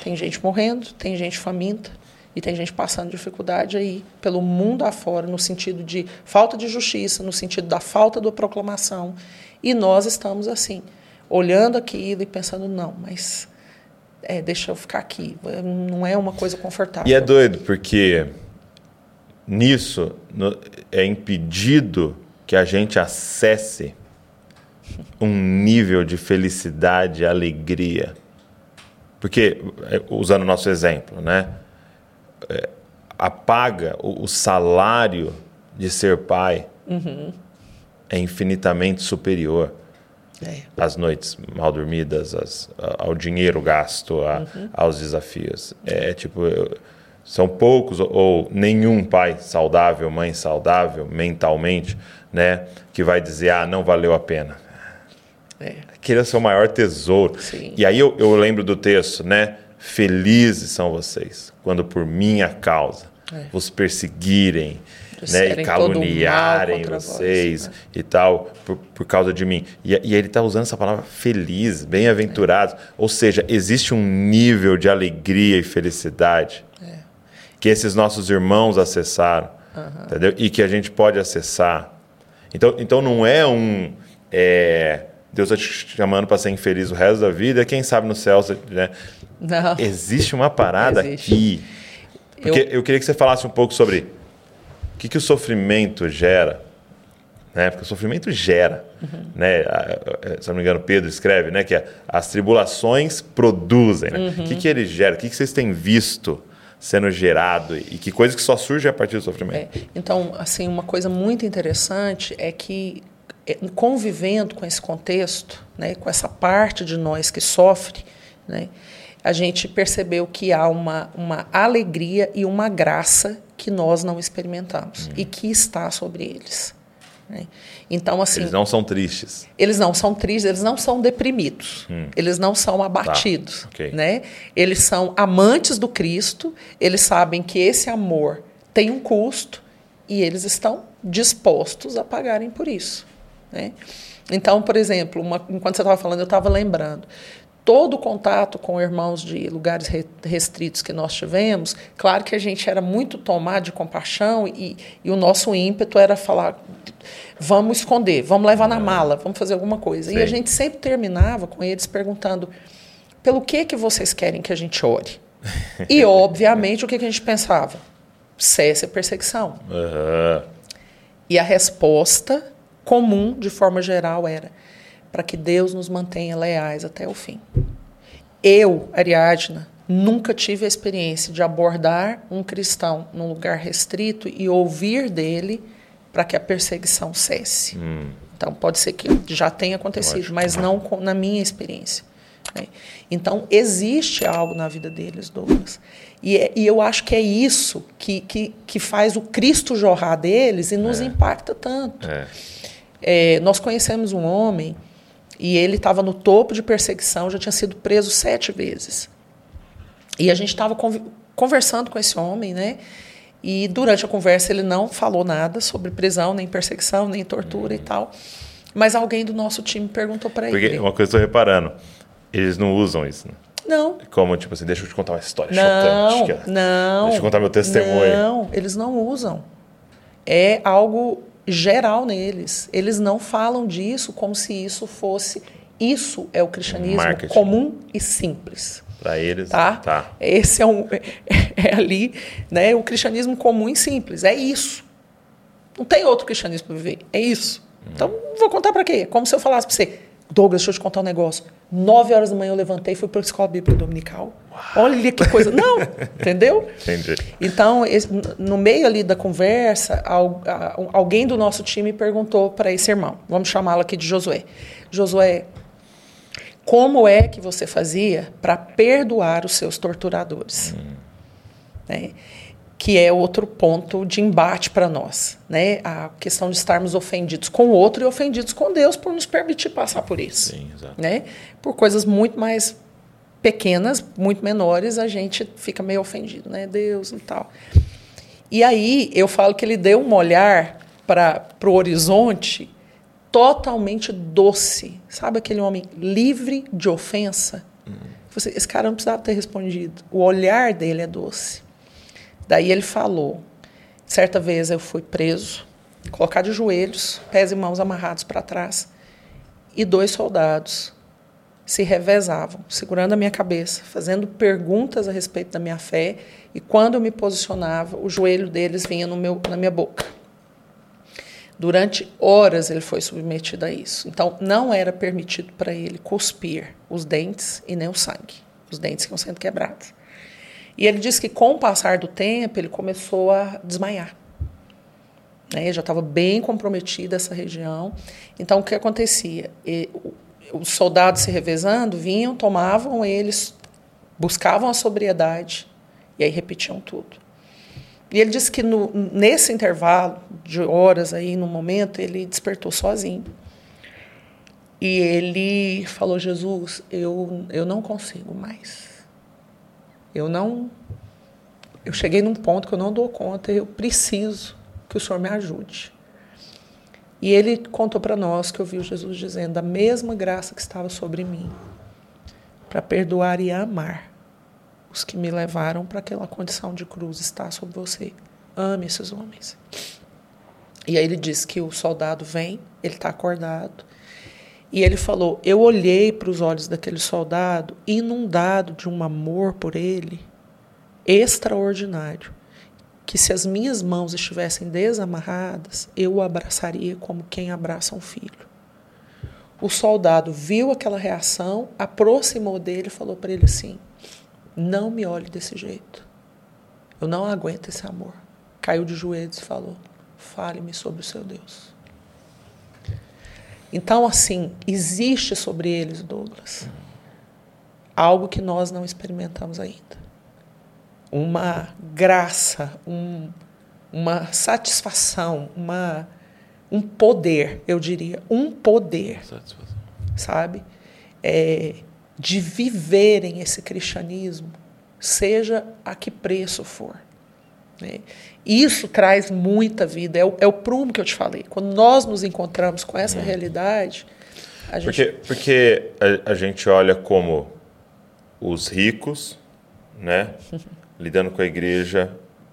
Tem gente morrendo, tem gente faminta. E tem gente passando dificuldade aí pelo mundo afora, no sentido de falta de justiça, no sentido da falta da proclamação. E nós estamos assim olhando aquilo e pensando, não, mas é, deixa eu ficar aqui. Não é uma coisa confortável. E é doido, porque nisso no, é impedido que a gente acesse um nível de felicidade, alegria. Porque, é, usando o nosso exemplo, né? É, apaga o, o salário de ser pai uhum. é infinitamente superior é. As noites mal dormidas, as, ao dinheiro gasto, a, uhum. aos desafios. É tipo, eu, são poucos ou nenhum pai saudável, mãe saudável mentalmente, né, que vai dizer, ah, não valeu a pena. É. Aquele é o seu maior tesouro. Sim. E aí eu, eu lembro do texto, né? Felizes são vocês quando por minha causa é. vos perseguirem, né, e caluniarem vocês vós, né? e tal, por, por causa de mim. E, e ele está usando essa palavra feliz, bem-aventurados. É. Ou seja, existe um nível de alegria e felicidade é. que esses nossos irmãos acessaram, uhum. entendeu? E que a gente pode acessar. Então, então não é um. É, Deus está te chamando para ser infeliz o resto da vida, quem sabe no céu. Né? Não. Existe uma parada Existe. aqui. Porque eu... eu queria que você falasse um pouco sobre o que, que o sofrimento gera? Né? Porque o sofrimento gera. Uhum. Né? Se não me engano, Pedro escreve né? que as tribulações produzem. Né? Uhum. O que, que ele gera? O que, que vocês têm visto sendo gerado e que coisa que só surge a partir do sofrimento? É. Então, assim, uma coisa muito interessante é que é, convivendo com esse contexto, né, com essa parte de nós que sofre, né, a gente percebeu que há uma, uma alegria e uma graça que nós não experimentamos uhum. e que está sobre eles. Né? Então, assim. Eles não são tristes. Eles não são tristes, eles não são deprimidos, hum. eles não são abatidos. Tá. Okay. Né? Eles são amantes do Cristo, eles sabem que esse amor tem um custo e eles estão dispostos a pagarem por isso. Né? Então, por exemplo, uma, enquanto você estava falando, eu estava lembrando todo o contato com irmãos de lugares restritos que nós tivemos, claro que a gente era muito tomado de compaixão e, e o nosso ímpeto era falar: vamos esconder, vamos levar na mala, vamos fazer alguma coisa. Sim. E a gente sempre terminava com eles perguntando: pelo que, que vocês querem que a gente ore? E, obviamente, o que, que a gente pensava? Cesse a perseguição. Uhum. E a resposta comum, de forma geral, era para que Deus nos mantenha leais até o fim. Eu, Ariadna, nunca tive a experiência de abordar um cristão num lugar restrito e ouvir dele para que a perseguição cesse. Hum. Então, pode ser que já tenha acontecido, mas não com, na minha experiência. Né? Então, existe algo na vida deles, Douglas. E, é, e eu acho que é isso que, que, que, faz o Cristo jorrar deles e nos é. impacta tanto. É. É, nós conhecemos um homem e ele estava no topo de perseguição, já tinha sido preso sete vezes. E a gente estava conversando com esse homem, né? E durante a conversa ele não falou nada sobre prisão, nem perseguição, nem tortura e tal. Mas alguém do nosso time perguntou para ele. Uma coisa que eu estou reparando, eles não usam isso, né? Não. Como, tipo assim, deixa eu te contar uma história não, chocante. Não, Deixa eu contar meu testemunho. Não, eles não usam. É algo geral neles. Eles não falam disso como se isso fosse. Isso é o cristianismo Marketing. comum e simples. Para eles, tá? tá? Esse é, um, é, é, ali, né? O cristianismo comum e simples. É isso. Não tem outro cristianismo para viver. É isso. Hum. Então, vou contar para quê? Como se eu falasse para você, Douglas, deixa eu te contar um negócio. Nove horas da manhã eu levantei e fui para a escola bíblica dominical. Olha que coisa. Não, entendeu? Entendi. Então, no meio ali da conversa, alguém do nosso time perguntou para esse irmão, vamos chamá-lo aqui de Josué. Josué, como é que você fazia para perdoar os seus torturadores? Hum. Né? Que é outro ponto de embate para nós. Né? A questão de estarmos ofendidos com o outro e ofendidos com Deus por nos permitir passar por isso. Sim. Né? Por coisas muito mais pequenas, muito menores, a gente fica meio ofendido, né? Deus e tal. E aí eu falo que ele deu um olhar para o horizonte totalmente doce. Sabe aquele homem livre de ofensa? Uhum. Você, esse cara não precisava ter respondido. O olhar dele é doce. Daí ele falou: certa vez eu fui preso, colocado de joelhos, pés e mãos amarrados para trás, e dois soldados se revezavam, segurando a minha cabeça, fazendo perguntas a respeito da minha fé, e quando eu me posicionava, o joelho deles vinha no meu, na minha boca. Durante horas ele foi submetido a isso. Então, não era permitido para ele cuspir os dentes e nem o sangue, os dentes que iam sendo quebrados. E ele disse que, com o passar do tempo, ele começou a desmaiar. Né? Já estava bem comprometida essa região. Então, o que acontecia? os soldados se revezando, vinham, tomavam eles, buscavam a sobriedade e aí repetiam tudo. E ele disse que no, nesse intervalo de horas aí, no momento, ele despertou sozinho. E ele falou: Jesus, eu, eu não consigo mais. Eu não. Eu cheguei num ponto que eu não dou conta, eu preciso que o Senhor me ajude. E ele contou para nós que ouviu Jesus dizendo: a mesma graça que estava sobre mim, para perdoar e amar os que me levaram para aquela condição de cruz está sobre você. Ame esses homens. E aí ele diz que o soldado vem, ele está acordado. E ele falou: Eu olhei para os olhos daquele soldado, inundado de um amor por ele extraordinário que se as minhas mãos estivessem desamarradas, eu o abraçaria como quem abraça um filho. O soldado viu aquela reação, aproximou dele e falou para ele assim: Não me olhe desse jeito. Eu não aguento esse amor. Caiu de joelhos e falou: Fale-me sobre o seu Deus. Então, assim, existe sobre eles, Douglas, algo que nós não experimentamos ainda uma graça, um, uma satisfação, uma, um poder, eu diria, um poder, sabe? É, de viverem esse cristianismo, seja a que preço for. Né? Isso traz muita vida, é o, é o prumo que eu te falei. Quando nós nos encontramos com essa realidade, a gente... Porque, porque a, a gente olha como os ricos, né? lidando com a igreja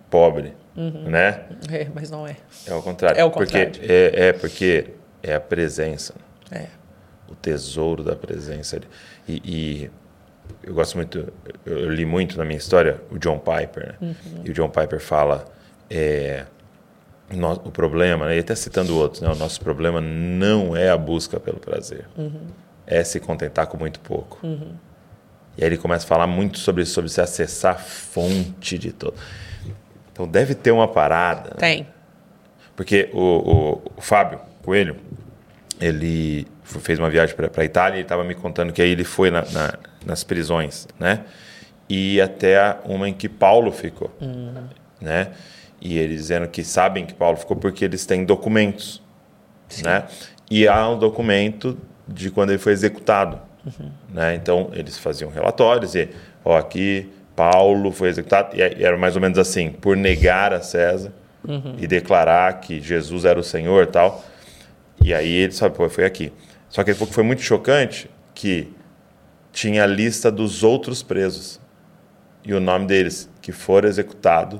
pobre, Uhum. né? É, mas não é. É o contrário. É o contrário. Porque é, é porque é a presença, É. o tesouro da presença. E, e eu gosto muito, eu, li muito na minha história o John Piper, né? Uhum. E o John Piper fala é, no- o problema, né? e até citando outros, né? o nosso problema não é a busca pelo prazer, Uhum. é se contentar com muito pouco. E aí ele começa a falar muito sobre, sobre se acessar a fonte de todo. Então deve ter uma parada. né? Tem. Porque o, o- o Fábio Coelho, ele fez uma viagem para a Itália e ele estava me contando que aí ele foi na- na- nas prisões, né? E até uma em que Paulo ficou, né? E eles dizendo que sabem que Paulo ficou porque eles têm documentos, né? E há um documento de quando ele foi executado, né? Então eles faziam relatórios e, ó, aqui Paulo foi executado e era mais ou menos assim, por negar a César e declarar que Jesus era o Senhor, tal. E aí ele sabe, pô, foi aqui. Só que foi muito chocante que tinha a lista dos outros presos e o nome deles que foram executados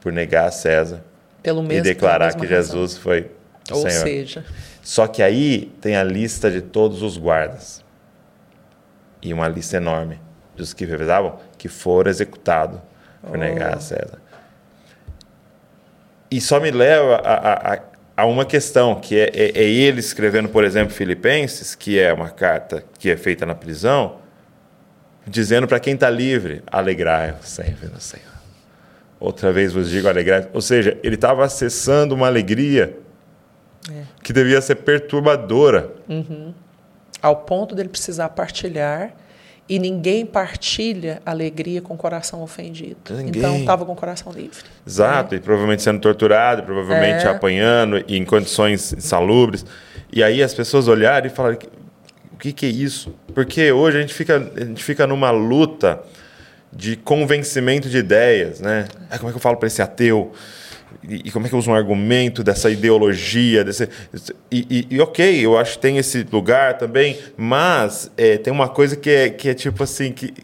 por negar a César Pelo mesmo e declarar que mesma razão. Jesus foi o Ou Senhor. seja, Só que aí tem a lista de todos os guardas. E uma lista enorme dos que revisavam que foram executados por negar a César. E só me leva a, a- a- a uma questão, que é, é- é ele escrevendo, por exemplo, Filipenses, que é uma carta que é feita na prisão, dizendo para quem está livre, alegrai-vos sempre no Senhor. Outra vez vos digo alegrai Ou seja, ele estava acessando uma alegria que devia ser perturbadora. ao ponto dele precisar partilhar e ninguém partilha alegria com o coração ofendido. Ninguém. Então estava com o coração livre. Exato, e provavelmente sendo torturado, provavelmente É. apanhando e em condições insalubres. E aí as pessoas olharem e falarem: o que, que é isso? Porque hoje a gente fica, a gente fica numa luta de convencimento de ideias, né? Ah, como é que eu falo para esse ateu? E, e como é que eu uso um argumento dessa ideologia? Desse, e, e- e ok, eu acho que tem esse lugar também, mas é, tem uma coisa que é, que é tipo assim, que,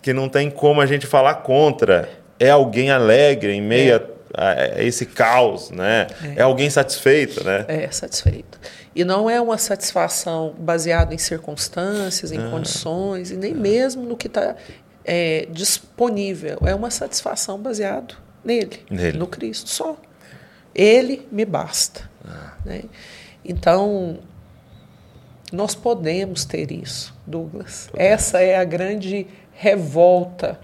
que não tem como a gente falar contra. É alguém alegre em meio a, a esse caos, né? É, alguém satisfeito, né? É, satisfeito. E não é uma satisfação baseada em circunstâncias, Ah. em condições, e nem mesmo no que está disponível. É uma satisfação baseada nele, Nele. no Cristo só. Ele me basta. Ah. né? Então, nós podemos ter isso, Douglas. Essa é a grande revolta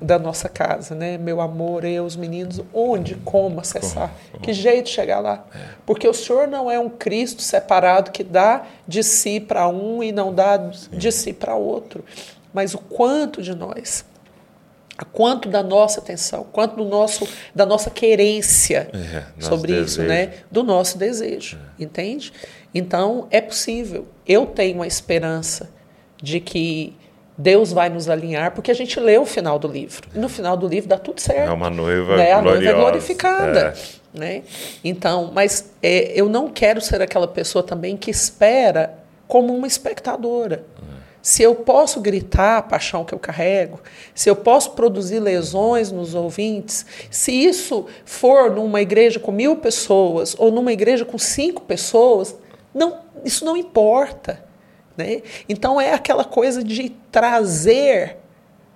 da nossa casa, né? Meu amor, eu, os meninos, onde, como acessar? Que jeito chegar lá? Porque o Senhor não é um Cristo separado que dá de si para um e não dá de si para outro. Mas o quanto de nós, quanto da nossa atenção, quanto do nosso, da nossa querência É, nosso sobre isso, desejo. né? Do nosso desejo, entende? Então é possível. Eu tenho a esperança de que Deus vai nos alinhar, porque a gente lê o final do livro. E no final do livro dá tudo certo. É uma noiva né? A noiva é glorificada. Né? Então, mas é, eu não quero ser aquela pessoa também que espera como uma espectadora. Se eu posso gritar a paixão que eu carrego, se eu posso produzir lesões nos ouvintes, se isso for numa igreja com mil pessoas ou numa igreja com cinco pessoas, não, isso não importa. Né? Então é aquela coisa de trazer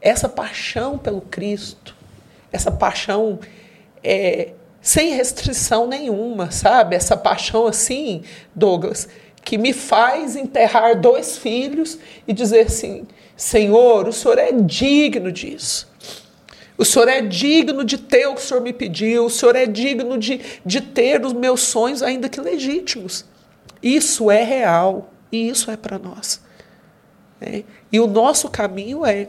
essa paixão pelo Cristo, essa paixão é, sem restrição nenhuma, sabe? Essa paixão assim, Douglas, que me faz enterrar dois filhos e dizer assim: Senhor, o Senhor é digno disso. O Senhor é digno de ter o que o Senhor me pediu, o Senhor é digno de, de ter os meus sonhos, ainda que legítimos. Isso é real e isso é para nós. né? E o nosso caminho é: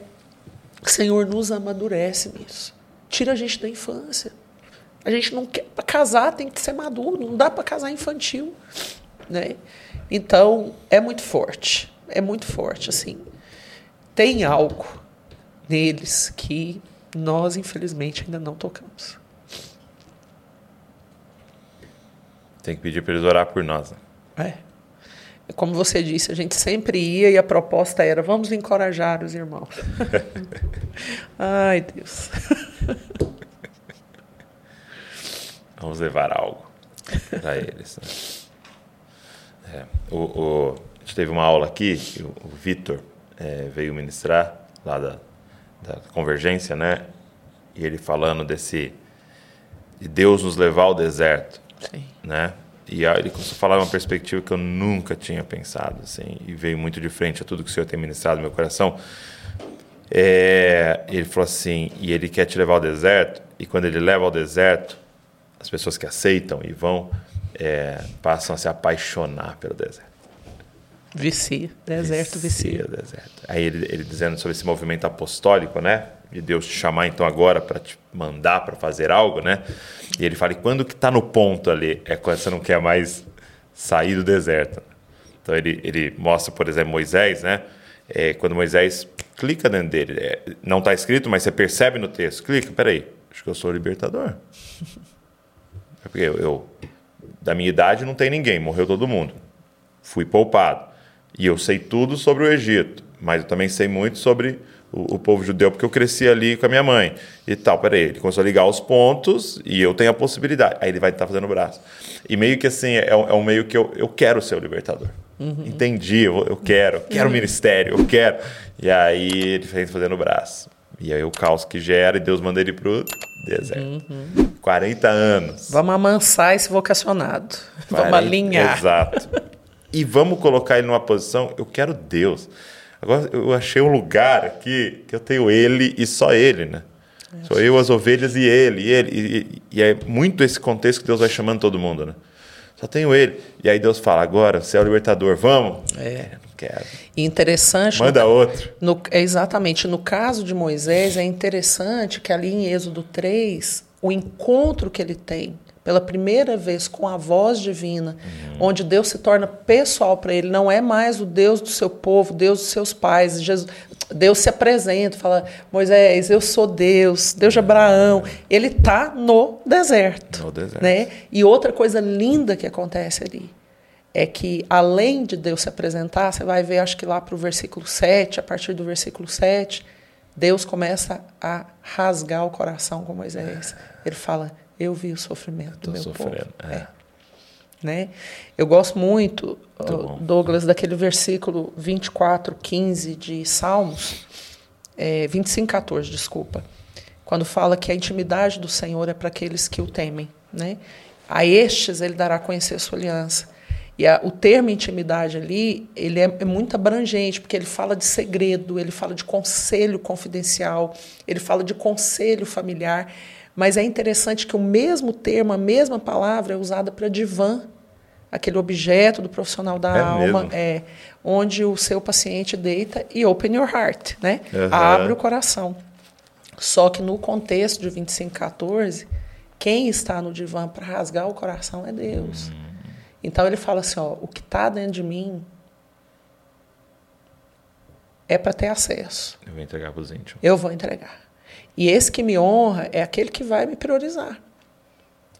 Senhor, nos amadurece nisso. Tira a gente da infância. A gente não quer para casar tem que ser maduro, não dá para casar infantil, né? Então é muito forte, é muito forte assim. Tem algo neles que nós infelizmente ainda não tocamos. Tem que pedir para eles orar por nós. Né? É. Como você disse, a gente sempre ia e a proposta era: vamos encorajar os irmãos. Ai, Deus. Vamos levar algo para eles. Né? É, o, o, a gente teve uma aula aqui, o, o Vitor é, veio ministrar lá da, da Convergência, né? E ele falando desse de Deus nos levar ao deserto, Sim. né? E ele começou a falar uma perspectiva que eu nunca tinha pensado, assim, e veio muito de frente a tudo que o Senhor tem ministrado no meu coração. É, ele falou assim, e ele quer te levar ao deserto, e quando ele leva ao deserto, as pessoas que aceitam e vão é, passam a se apaixonar pelo deserto. Vicia, deserto vicia. vicia. deserto. Aí ele, ele dizendo sobre esse movimento apostólico, né? De Deus te chamar então agora para te mandar para fazer algo, né? E ele fala, e quando que está no ponto ali? É quando você não quer mais sair do deserto. Então ele, ele mostra, por exemplo, Moisés, né? É, quando Moisés clica dentro dele, é, não está escrito, mas você percebe no texto, clica, peraí, acho que eu sou o libertador. É porque eu, eu, da minha idade, não tem ninguém, morreu todo mundo. Fui poupado. E eu sei tudo sobre o Egito, mas eu também sei muito sobre o, o, povo judeu, porque eu cresci ali com a minha mãe e tal. Peraí, ele começou a ligar os pontos e eu tenho a possibilidade. Aí ele vai estar fazendo o braço. E meio que assim, é, um, é um meio que eu, eu quero ser o libertador. Uhum. Entendi, eu, eu quero, quero o uhum. ministério, eu quero. E aí ele fez fazendo o braço. E aí o caos que gera e Deus manda ele pro deserto. Uhum. 40 anos. Vamos amansar esse vocacionado. 40, vamos alinhar. Exato. E vamos colocar ele numa posição, eu quero Deus. Agora eu achei um lugar aqui que eu tenho ele e só ele, né? É. Sou eu, as ovelhas e ele, e ele. E, e, é muito esse contexto que Deus vai chamando todo mundo, né? Só tenho ele. E aí Deus fala, agora, você é o libertador, vamos? É. Quero. E interessante... Manda no, outro. No, exatamente. No caso de Moisés, é interessante que ali em Êxodo 3, o encontro que ele tem pela primeira vez com a voz divina, uhum. onde Deus se torna pessoal para ele, não é mais o Deus do seu povo, Deus dos seus pais. Jesus, Deus se apresenta, fala: Moisés, eu sou Deus, Deus de Abraão. Ele está no deserto. No deserto. Né? E outra coisa linda que acontece ali é que, além de Deus se apresentar, você vai ver, acho que lá para o versículo 7, a partir do versículo 7, Deus começa a rasgar o coração com Moisés. Ele fala eu vi o sofrimento do meu sofrendo. povo. É. É. Né? Eu gosto muito, muito Douglas, daquele versículo 24, 15 de Salmos, é, 25, 14, desculpa, quando fala que a intimidade do Senhor é para aqueles que o temem. Né? A estes ele dará a conhecer a sua aliança. E a, o termo intimidade ali, ele é, é, muito abrangente, porque ele fala de segredo, ele fala de conselho confidencial, ele fala de conselho familiar. Mas é interessante que o mesmo termo, a mesma palavra é usada para divã, aquele objeto do profissional da é alma, é onde o seu paciente deita e open your heart, né? Uhum. Abre o coração. Só que no contexto de 2514, quem está no divã para rasgar o coração é Deus. Uhum. Então ele fala assim, ó, o que está dentro de mim é para ter acesso. Eu vou entregar para os íntimos. Eu vou entregar. E esse que me honra é aquele que vai me priorizar.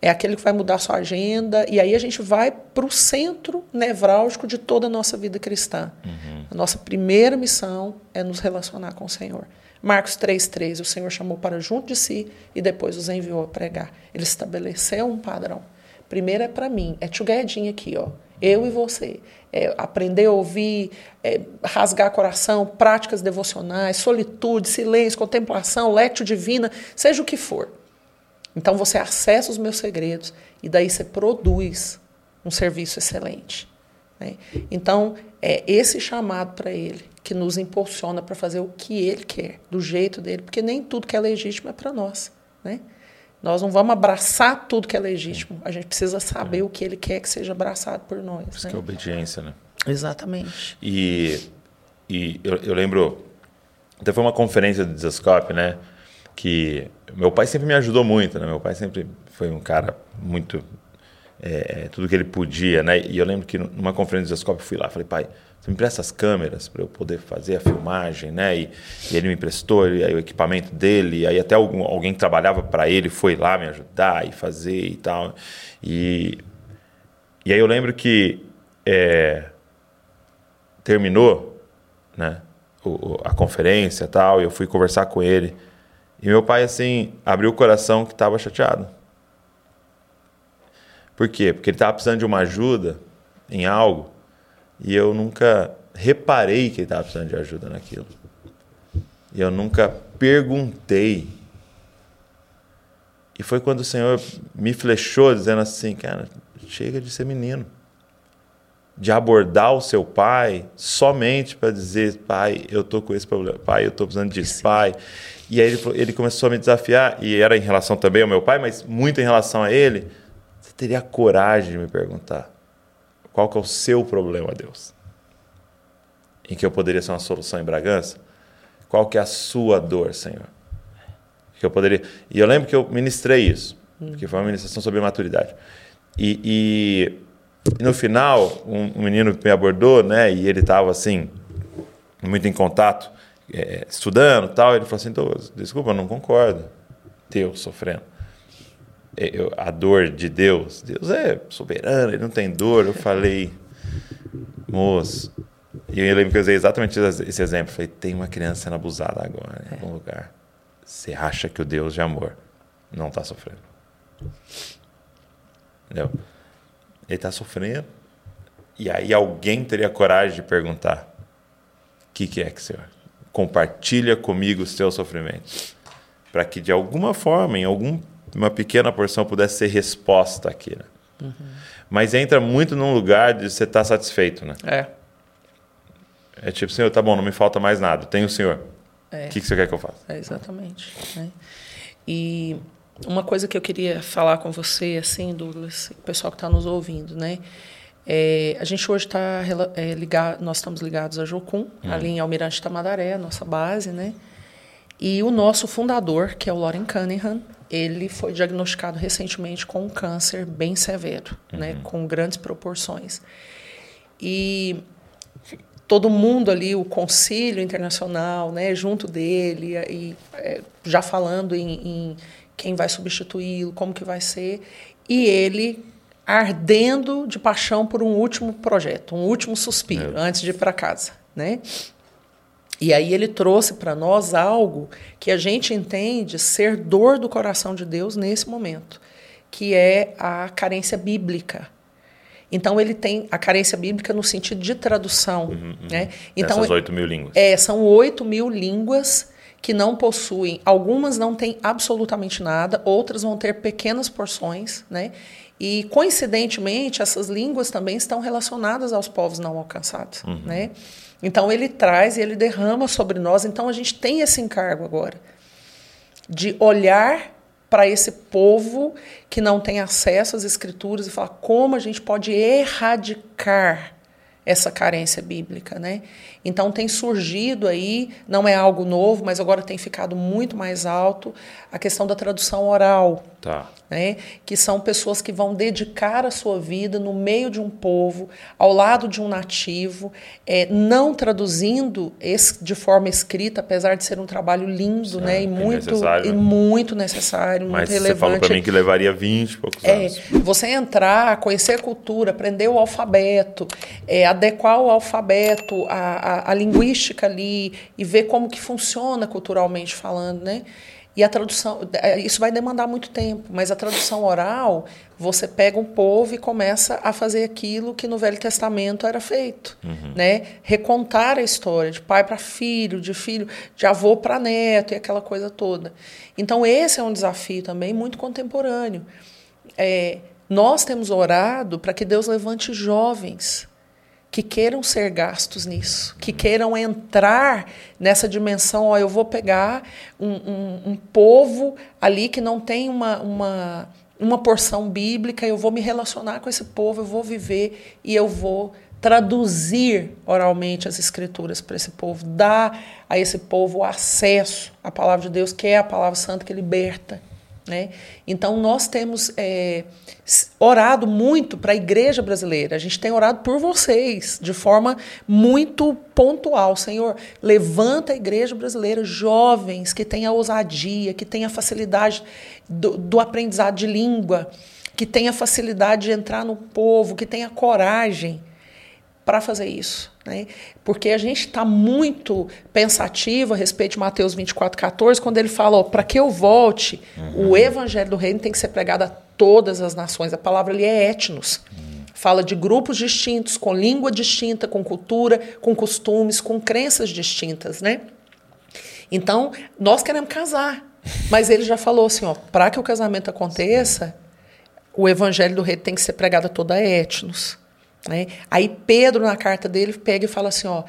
É aquele que vai mudar sua agenda. E aí a gente vai para o centro nevrálgico de toda a nossa vida cristã. Uhum. A nossa primeira missão é nos relacionar com o Senhor. Marcos 3,3, o Senhor chamou para junto de si e depois os enviou a pregar. Ele estabeleceu um padrão. Primeiro é para mim, é together aqui, ó. Eu e você. É, aprender a ouvir, é, rasgar coração, práticas devocionais, solitude, silêncio, contemplação, lectio divina, seja o que for. Então você acessa os meus segredos e daí você produz um serviço excelente. Né? Então é esse chamado para ele que nos impulsiona para fazer o que ele quer, do jeito dele, porque nem tudo que é legítimo é para nós. Né? Nós não vamos abraçar tudo que é legítimo. A gente precisa saber é. o que ele quer que seja abraçado por nós. Isso né? que é obediência, né? Exatamente. E, e eu, eu lembro, até foi uma conferência do Desascope, né? Que meu pai sempre me ajudou muito, né? Meu pai sempre foi um cara muito é, tudo que ele podia, né? E eu lembro que numa conferência de Escopo eu fui lá, falei, pai, você me empresta as câmeras para eu poder fazer a filmagem, né? E, e ele me emprestou e aí o equipamento dele, aí até algum, alguém que trabalhava para ele foi lá me ajudar e fazer e tal. E, e aí eu lembro que é, terminou, né? O, a conferência e tal, e eu fui conversar com ele. E meu pai, assim, abriu o coração que estava chateado. Por quê? Porque ele estava precisando de uma ajuda em algo e eu nunca reparei que ele estava precisando de ajuda naquilo. E eu nunca perguntei. E foi quando o Senhor me flechou dizendo assim, cara, chega de ser menino. De abordar o seu pai somente para dizer, pai, eu tô com esse problema, pai, eu tô precisando disso, pai. E aí ele, ele começou a me desafiar, e era em relação também ao meu pai, mas muito em relação a ele você teria coragem de me perguntar qual que é o seu problema, Deus? Em que eu poderia ser uma solução em Bragança? Qual que é a sua dor, Senhor? Que eu poderia. E eu lembro que eu ministrei isso, que foi uma ministração sobre maturidade. E, e no final, um, um, menino me abordou, né? E ele estava assim, muito em contato, é, estudando, tal. Ele falou assim: desculpa, eu não concordo. Deus sofrendo. É, eu, a dor de Deus. Deus é soberano, ele não tem dor. Eu falei, moço. E eu lembro que eu usei exatamente esse exemplo. Eu falei, tem uma criança sendo abusada agora em algum lugar. Você acha que o Deus de amor não está sofrendo? Entendeu? Ele está sofrendo. E aí alguém teria coragem de perguntar: o que, que é que, Senhor? Compartilha comigo os teus sofrimentos. Para que de alguma forma, em algum uma pequena porção pudesse ser resposta aqui. Né? Uhum. Mas entra muito num lugar de você estar tá satisfeito, né? É. É tipo, Senhor, tá bom, não me falta mais nada, tem o Senhor. É. O que, que você quer que eu faça? É, exatamente. Né? E uma coisa que eu queria falar com você, assim, Douglas, o pessoal que está nos ouvindo, né? É, a gente hoje está é, ligado, nós estamos ligados a Jocum, hum. ali em Almirante Tamandaré, nossa base, né? E o nosso fundador, que é o Lauren Cunningham, ele foi diagnosticado recentemente com um câncer bem severo, uhum. né, com grandes proporções. E todo mundo ali, o concílio internacional, né, junto dele, e, é, já falando em, em quem vai substituí-lo, como que vai ser, e ele ardendo de paixão por um último projeto, um último suspiro, é. antes de ir para casa, né? E aí ele trouxe para nós algo que a gente entende ser dor do coração de Deus nesse momento, que é a carência bíblica. Então ele tem a carência bíblica no sentido de tradução. Uhum, uhum. Né? Então, Essas 8 mil línguas. É, são 8 mil línguas que não possuem, algumas não têm absolutamente nada, outras vão ter pequenas porções, né? E coincidentemente essas línguas também estão relacionadas aos povos não alcançados, uhum. né? Então ele traz e ele derrama sobre nós. Então a gente tem esse encargo agora de olhar para esse povo que não tem acesso às escrituras e falar como a gente pode erradicar essa carência bíblica, né? Então tem surgido aí, não é algo novo, mas agora tem ficado muito mais alto a questão da tradução oral. Tá. Né? Que são pessoas que vão dedicar a sua vida no meio de um povo, ao lado de um nativo, é, não traduzindo esse, de forma escrita, apesar de ser um trabalho lindo, né? E é muito, necessário, e né? muito necessário, mas muito relevante. Você falou para mim que levaria 20 poucos é, anos. Você entrar, conhecer a cultura, aprender o alfabeto, é, adequar o alfabeto a a, linguística ali e ver como que funciona culturalmente falando, né? E a tradução, é, isso vai demandar muito tempo, mas a tradução oral, você pega um povo e começa a fazer aquilo que no Velho Testamento era feito, uhum. né? Recontar a história de pai para filho, de filho, de avô para neto e aquela coisa toda. Então esse é um desafio também muito contemporâneo. É, nós temos orado para que Deus levante jovens que queiram ser gastos nisso, que queiram entrar nessa dimensão. Ó, eu vou pegar um, um, um povo ali que não tem uma, uma, uma porção bíblica, eu vou me relacionar com esse povo, eu vou viver e eu vou traduzir oralmente as escrituras para esse povo, dar a esse povo acesso à palavra de Deus, que é a palavra santa que liberta. Né? Então, nós temos é, orado muito para a igreja brasileira. A gente tem orado por vocês, de forma muito pontual. Senhor, levanta a igreja brasileira, jovens que tenham a ousadia, que tenham a facilidade do, do aprendizado de língua, que tenham a facilidade de entrar no povo, que tenha coragem para fazer isso. Né? Porque a gente está muito pensativo a respeito de Mateus 24, 14, quando ele fala: para que eu volte, uhum. o evangelho do reino tem que ser pregado a todas as nações. A palavra ali é etnos. Uhum. Fala de grupos distintos, com língua distinta, com cultura, com costumes, com crenças distintas. Né? Então, nós queremos casar. Mas ele já falou assim: para que o casamento aconteça, o evangelho do reino tem que ser pregado a toda etnos. Né? Aí Pedro, na carta dele, pega e fala assim, ó,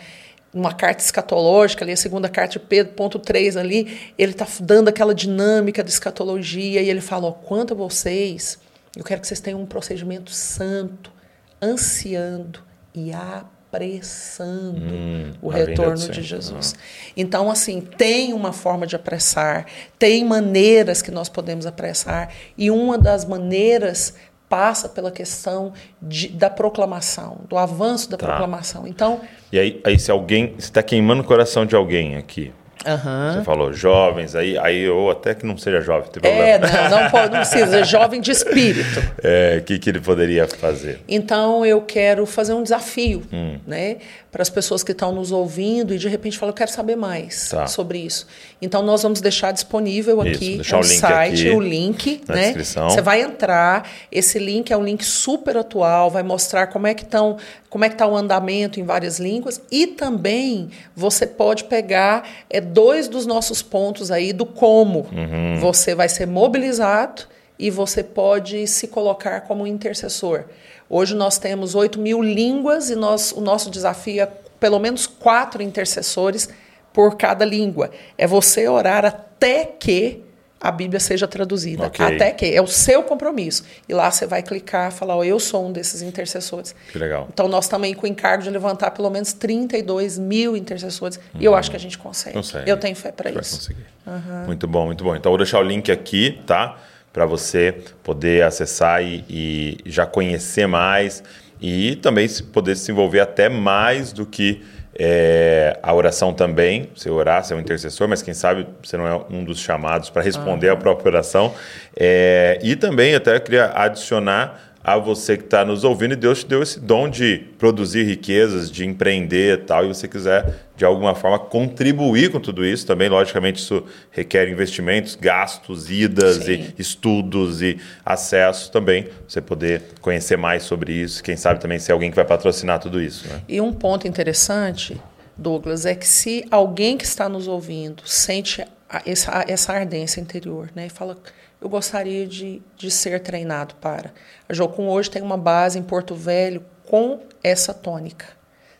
uma carta escatológica, ali, a segunda carta de Pedro, ponto 3 ali, ele está dando aquela dinâmica da escatologia e ele fala, ó, quanto a vocês, eu quero que vocês tenham um procedimento santo, ansiando e apressando hum, o retorno de Jesus. Ah. Então, assim, tem uma forma de apressar, tem maneiras que nós podemos apressar, e uma das maneiras passa pela questão de, da proclamação, do avanço da tá. proclamação. Então. E aí, aí se alguém está queimando o coração de alguém aqui, Uhum. Você falou jovens, aí, aí ou até que não seja jovem, tem problema. É, não, não, pode, não precisa, é jovem de espírito. O é, que, que ele poderia fazer? Então eu quero fazer um desafio, hum. né? Para as pessoas que estão nos ouvindo e de repente falam, eu quero saber mais tá. sobre isso. Então nós vamos deixar disponível aqui no site, o link, né? Descrição. Você vai entrar, esse link é um link super atual, vai mostrar como é que estão como é que está o andamento em várias línguas e também você pode pegar é, dois dos nossos pontos aí do como uhum. você vai ser mobilizado e você pode se colocar como intercessor. Hoje nós temos 8 mil línguas e nós, o nosso desafio é pelo menos quatro intercessores por cada língua. É você orar até que a Bíblia seja traduzida. Okay. Até que é o seu compromisso. E lá você vai clicar e falar: oh, eu sou um desses intercessores. Que legal. Então nós também com o encargo de levantar pelo menos 32 mil intercessores. Uhum. E eu acho que a gente consegue. consegue. Eu tenho fé para isso. Vai conseguir. Uhum. Muito bom, muito bom. Então vou deixar o link aqui, tá? Para você poder acessar e, e já conhecer mais e também poder se envolver até mais do que é, a oração também, você orar, você é um intercessor, mas quem sabe você não é um dos chamados para responder uhum. a própria oração. É, e também até queria adicionar a você que está nos ouvindo e Deus te deu esse dom de produzir riquezas, de empreender e tal, e você quiser de alguma forma contribuir com tudo isso, também logicamente isso requer investimentos, gastos, idas Sim. e estudos e acesso também, você poder conhecer mais sobre isso, quem sabe também ser alguém que vai patrocinar tudo isso. Né? E um ponto interessante, Douglas, é que se alguém que está nos ouvindo sente essa, essa ardência interior, né, e fala eu gostaria de, de ser treinado para. A Jocum hoje tem uma base em Porto Velho com essa tônica.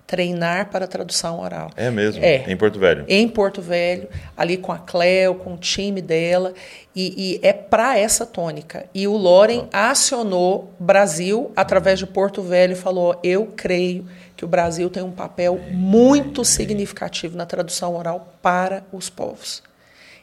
Treinar para tradução oral. É mesmo? É. Em Porto Velho? Em Porto Velho, ali com a Cleo, com o time dela. E, e é para essa tônica. E o Loren ah. acionou Brasil através de Porto Velho e falou: Eu creio que o Brasil tem um papel muito significativo na tradução oral para os povos.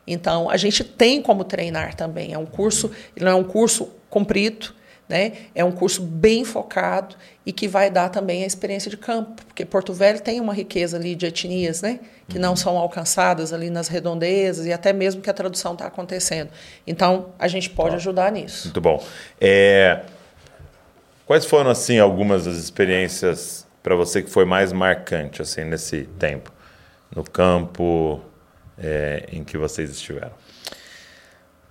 Então, a gente tem como treinar também. É um curso, não é um curso comprido, né? É um curso bem focado e que vai dar também a experiência de campo, porque Porto Velho tem uma riqueza ali de etnias, né? Que não são alcançadas ali nas redondezas e até mesmo que a tradução está acontecendo. Então, a gente pode ajudar nisso. Muito bom. É... Quais foram assim algumas das experiências para você que foi mais marcante assim nesse tempo no campo? É, em que vocês estiveram?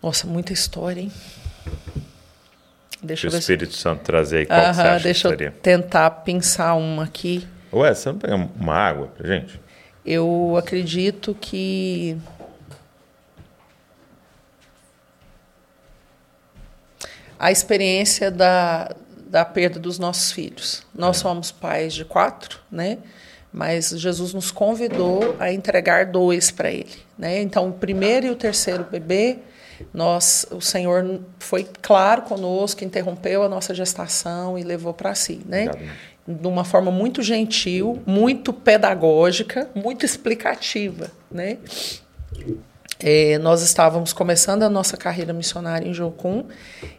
Nossa, muita história, hein? Deixa o Espírito se... Santo trazer aí, qual você acha Deixa eu tentar pensar uma aqui. Ué, você não pega uma água pra gente? Eu acredito que... A experiência da, da perda dos nossos filhos. Nós é. somos pais de quatro, né? Mas Jesus nos convidou a entregar dois para Ele. Né? Então, o primeiro e o terceiro bebê, nós, o Senhor foi claro conosco, interrompeu a nossa gestação e levou para si. Né? De uma forma muito gentil, muito pedagógica, muito explicativa. Né? é, nós estávamos começando a nossa carreira missionária em Jocum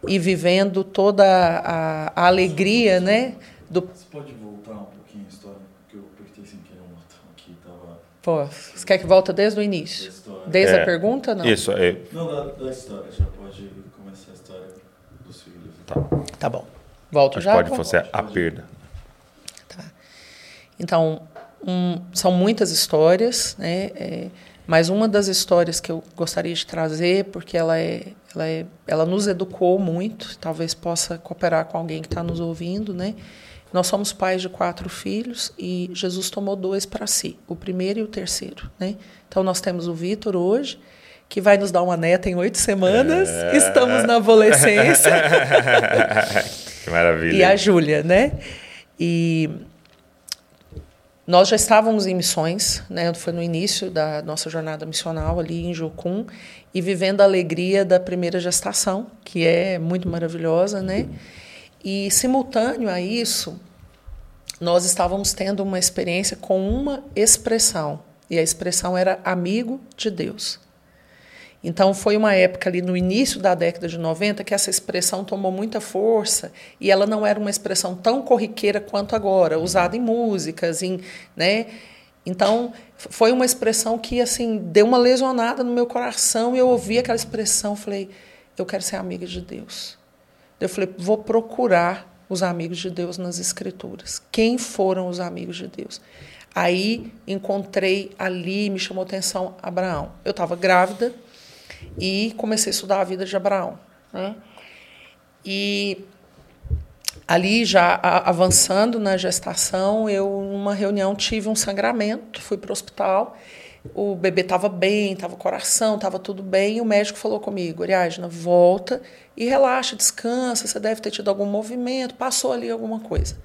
e vivendo toda a, a alegria, né? Do... Você pode voltar um pouquinho a história? Porque eu apertei sem querer um botão aqui. Tava... Pô, você quer que volte desde o início? Desde é, a pergunta, não? Isso, é. Não, da, da, história. Já pode começar a história dos filhos. Tá, tá bom. Volto Acho já? Pode fazer a perda. Tá. Então, um, são muitas histórias, né? É, mas uma das histórias que eu gostaria de trazer, porque ela é, ela é, ela nos educou muito, talvez possa cooperar com alguém que está nos ouvindo, né? Nós somos pais de quatro filhos e Jesus tomou dois para si, o primeiro e o terceiro, né? Então nós temos o Vitor hoje, que vai nos dar uma neta em oito semanas. É... Estamos na adolescência. que maravilha. E a Júlia, né? E nós já estávamos em missões, né? Foi no início da nossa jornada missional ali em Jocum e vivendo a alegria da primeira gestação, que é muito maravilhosa, né? E simultâneo a isso, nós estávamos tendo uma experiência com uma expressão, e a expressão era amigo de Deus. Então, foi uma época ali no início da década de 90 que essa expressão tomou muita força e ela não era uma expressão tão corriqueira quanto agora, usada em músicas, em, né? Então, foi uma expressão que assim deu uma lesionada no meu coração e eu ouvi aquela expressão, falei, eu quero ser amiga de Deus. Eu falei, vou procurar os amigos de Deus nas escrituras. Quem foram os amigos de Deus? Aí encontrei ali, me chamou atenção Abraão. Eu estava grávida, e comecei a estudar a vida de Abraão. Né? E ali, já avançando na gestação, eu, numa reunião, tive um sangramento, fui para o hospital. O bebê estava bem, estava coração, estava tudo bem. E o médico falou comigo: Ariadna, volta e relaxa, descansa. Você deve ter tido algum movimento, passou ali alguma coisa.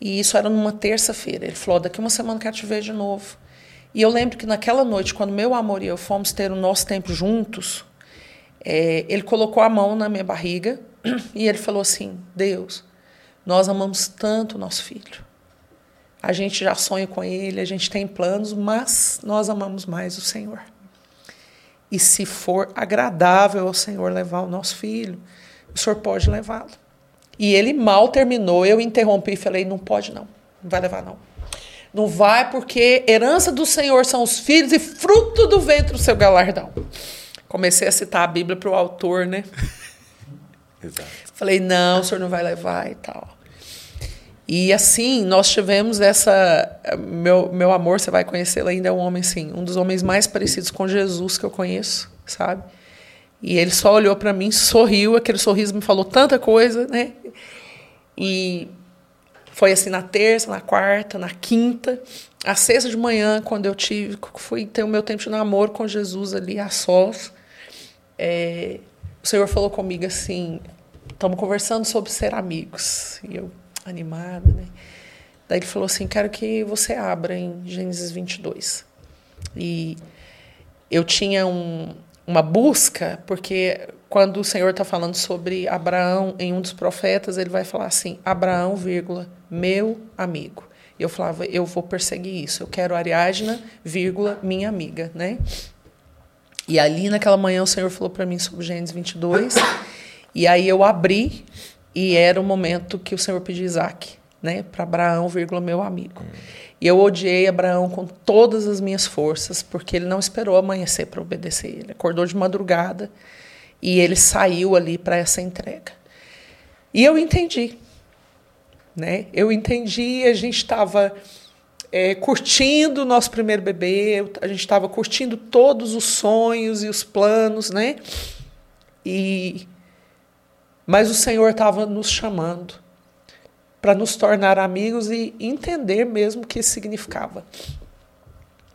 E isso era numa terça-feira. Ele falou: daqui uma semana quero te ver de novo. E eu lembro que naquela noite, quando meu amor e eu fomos ter o nosso tempo juntos, é, ele colocou a mão na minha barriga e ele falou assim: Deus, nós amamos tanto o nosso filho. A gente já sonha com ele, a gente tem planos, mas nós amamos mais o Senhor. E se for agradável ao Senhor levar o nosso filho, o Senhor pode levá-lo. E ele mal terminou, eu interrompi e falei: não pode não, não vai levar não. Não vai porque herança do Senhor são os filhos e fruto do ventre o seu galardão. Comecei a citar a Bíblia para o autor, né? Exato. Falei, não, o senhor não vai levar e tal. E assim, nós tivemos essa. Meu, meu amor, você vai conhecê-lo ainda, é um homem, sim, um dos homens mais parecidos com Jesus que eu conheço, sabe? E ele só olhou para mim, sorriu, aquele sorriso me falou tanta coisa, né? E foi assim na terça, na quarta, na quinta. A sexta de manhã, quando eu tive, fui ter o meu tempo de namoro com Jesus ali a sós, é, o Senhor falou comigo assim: estamos conversando sobre ser amigos. E eu, animada, né? Daí ele falou assim: quero que você abra em Gênesis 22. E eu tinha um, uma busca, porque quando o Senhor está falando sobre Abraão em um dos profetas, ele vai falar assim: Abraão, vírgula, meu amigo. E eu falava, eu vou perseguir isso. Eu quero Ariadna, vírgula, minha amiga, né? E ali naquela manhã o Senhor falou para mim sobre Gênesis 22. e aí eu abri e era o momento que o Senhor pediu Isaac, né, para Abraão, vírgula, meu amigo. E eu odiei Abraão com todas as minhas forças, porque ele não esperou amanhecer para obedecer. Ele acordou de madrugada e ele saiu ali para essa entrega. E eu entendi né? Eu entendi, a gente estava é, curtindo o nosso primeiro bebê, a gente estava curtindo todos os sonhos e os planos, né? E mas o Senhor estava nos chamando para nos tornar amigos e entender mesmo o que isso significava.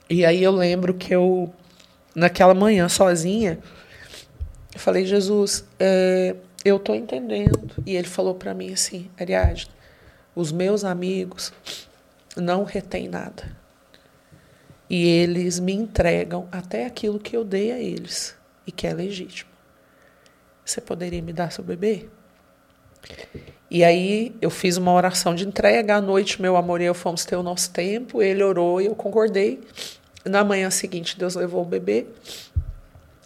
E aí eu lembro que eu naquela manhã sozinha, eu falei Jesus, é, eu estou entendendo. E ele falou para mim assim, Ariadne, os meus amigos não retêm nada. E eles me entregam até aquilo que eu dei a eles e que é legítimo. Você poderia me dar seu bebê? E aí eu fiz uma oração de entrega. À noite, meu amor e eu fomos ter o nosso tempo. Ele orou e eu concordei. Na manhã seguinte, Deus levou o bebê.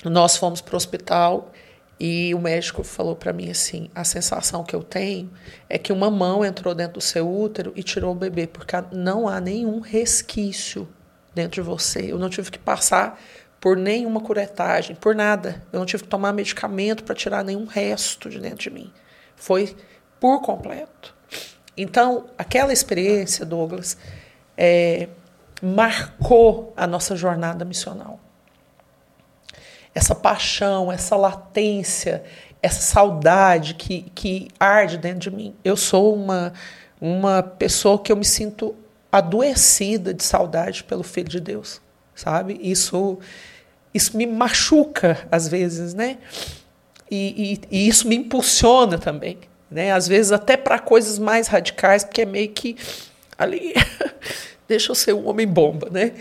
nós fomos para o hospital e o médico falou para mim assim: a sensação que eu tenho é que uma mão entrou dentro do seu útero e tirou o bebê, porque não há nenhum resquício dentro de você. Eu não tive que passar por nenhuma curetagem, por nada. Eu não tive que tomar medicamento para tirar nenhum resto de dentro de mim. Foi por completo. Então, aquela experiência, Douglas, é, marcou a nossa jornada missional essa paixão, essa latência, essa saudade que, que arde dentro de mim. Eu sou uma, uma pessoa que eu me sinto adoecida de saudade pelo Filho de Deus, sabe? Isso, isso me machuca às vezes, né? E, e, e isso me impulsiona também, né? Às vezes até para coisas mais radicais, porque é meio que ali deixa eu ser um homem bomba, né?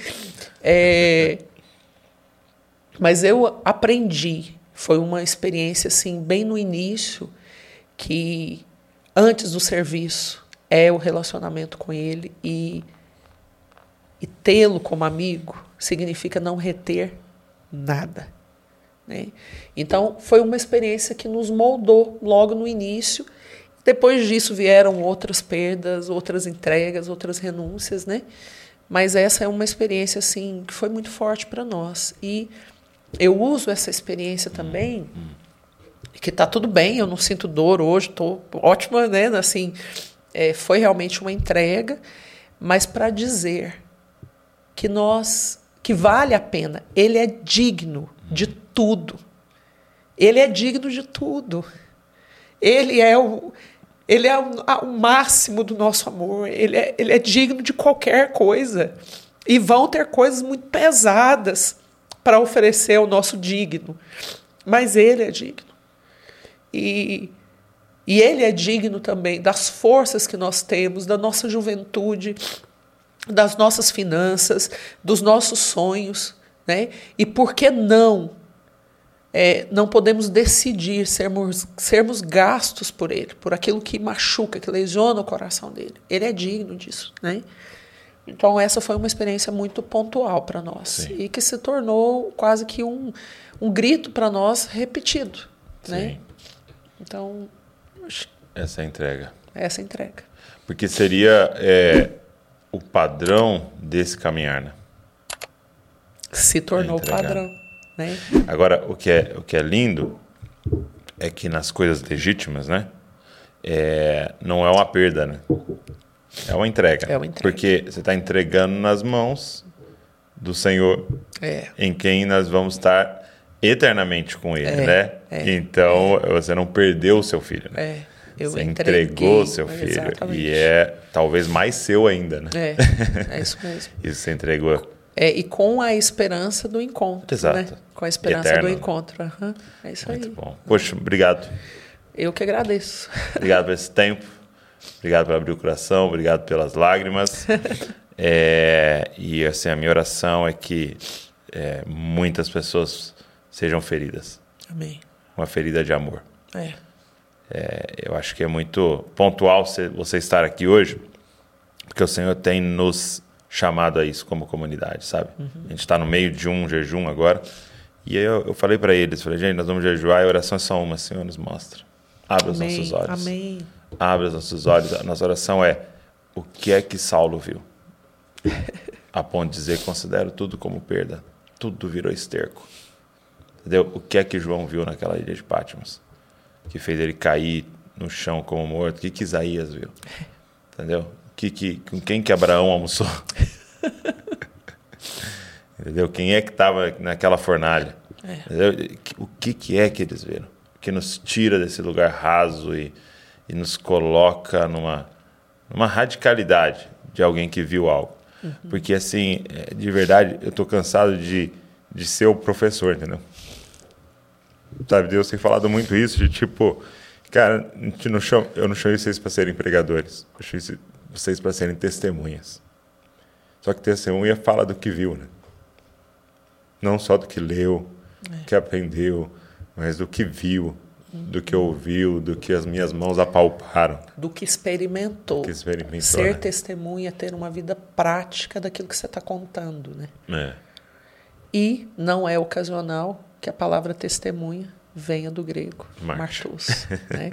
É, mas eu aprendi, foi uma experiência assim, bem no início, que antes do serviço é o relacionamento com ele e, e tê-lo como amigo significa não reter nada. Né? Então, foi uma experiência que nos moldou logo no início. Depois disso vieram outras perdas, outras entregas, outras renúncias, né? Mas essa é uma experiência assim que foi muito forte para nós. E eu uso essa experiência também, que está tudo bem, eu não sinto dor hoje, estou ótima, né? Assim, é, foi realmente uma entrega, mas para dizer que nós, que vale a pena, ele é digno de tudo. Ele é digno de tudo. Ele é o, ele é o, o máximo do nosso amor. Ele é, ele é digno de qualquer coisa. E vão ter coisas muito pesadas para oferecer ao nosso digno, mas ele é digno. E, e ele é digno também das forças que nós temos, da nossa juventude, das nossas finanças, dos nossos sonhos. Né? E por que não? É, não podemos decidir sermos, sermos gastos por ele, por aquilo que machuca, que lesiona o coração dele. Ele é digno disso. Né? Então, essa foi uma experiência muito pontual para nós Sim. e que se tornou quase que um, um grito para nós repetido. Né? Então, essa é a entrega. Essa é entrega. Porque seria é, o padrão desse caminhar, né? Se tornou o padrão. Né? Agora, o que, é, o que é lindo é que nas coisas legítimas, né? É, não é uma perda, né? É uma entrega. É uma entrega. Porque você está entregando nas mãos do Senhor, é. em quem nós vamos estar eternamente com Ele, é. né? É. Então você não perdeu o seu filho, né? É. Eu você entregou seu filho exatamente. e é talvez mais seu ainda, né? É, é isso mesmo. isso você entregou. É, e com a esperança do encontro, Exato. né? Com a esperança Eterno. do encontro. Uhum. É isso Muito aí. bom. Poxa, obrigado. Eu que agradeço. Obrigado por esse tempo. Obrigado por abrir o coração. Obrigado pelas lágrimas. É, e assim, a minha oração é que é, muitas pessoas sejam feridas. Amém. Uma ferida de amor. É. É, eu acho que é muito pontual você, estar aqui hoje, porque o Senhor tem nos chamado a isso como comunidade, sabe? A gente está no meio de um jejum agora. E eu, eu falei para eles, falei, gente, nós vamos jejuar e a oração é só uma, Senhor nos mostra. Abra os Amém. nossos olhos. Amém. Abra os nossos olhos. A nossa oração é, o que é que Saulo viu? A ponto de dizer, considero tudo como perda. Tudo virou esterco. Entendeu? O que é que João viu naquela ilha de Patmos? Que fez ele cair no chão como morto. O que, que Isaías viu? Entendeu? Que, que, com quem que Abraão almoçou? Entendeu? Quem é que estava naquela fornalha? Entendeu? O que, que é que eles viram? Que nos tira desse lugar raso e, e nos coloca numa, numa radicalidade de alguém que viu algo. Porque, assim, é, de verdade, eu tô cansado de, de ser o professor, entendeu? Sabe, Deus tem falado muito isso, de tipo, cara, não chama, eu não chamei vocês para serem pregadores, eu chamei vocês para serem testemunhas. Só que testemunha fala do que viu, né? Não só do que leu, que aprendeu, mas do que viu, do que ouviu, do que as minhas mãos apalparam, Do que experimentou. que experimentou. Ser né? testemunha, é ter uma vida prática daquilo que você está contando, né? É. E não é ocasional, que a palavra testemunha venha do grego, martus. né?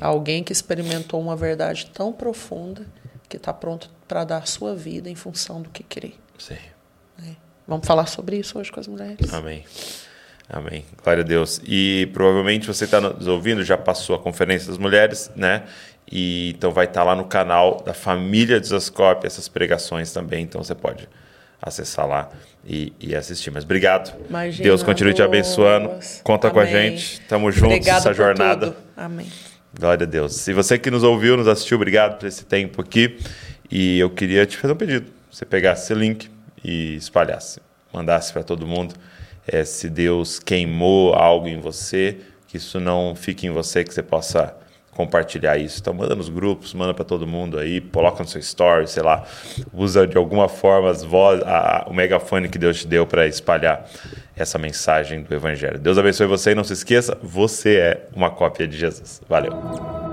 Alguém que experimentou uma verdade tão profunda que está pronto para dar a sua vida em função do que crê. Sim. né? Vamos falar sobre isso hoje com as mulheres. Amém. Amém. Glória a Deus. E provavelmente você está nos ouvindo, já passou a Conferência das Mulheres, né? E então vai estar lá no canal da família de Zascope essas pregações também. Então você pode acessar lá e, e assistir. Mas obrigado. Imagina, Deus continue te abençoando. Conta com a Amém. gente. Tamo juntos Obrigada nessa jornada. tudo. Amém. Glória a Deus. Se você que nos ouviu, nos assistiu, obrigado por esse tempo aqui. E eu queria te fazer um pedido. Você pegasse esse link e espalhasse, mandasse para todo mundo. É, se Deus queimou algo em você, que isso não fique em você, que você possa compartilhar isso. Então manda nos grupos, manda para todo mundo aí, coloca no seu story, sei lá, usa de alguma forma as vozes, a- o megafone que Deus te deu para espalhar essa mensagem do Evangelho. Deus abençoe você e não se esqueça, você é uma cópia de Jesus. Valeu.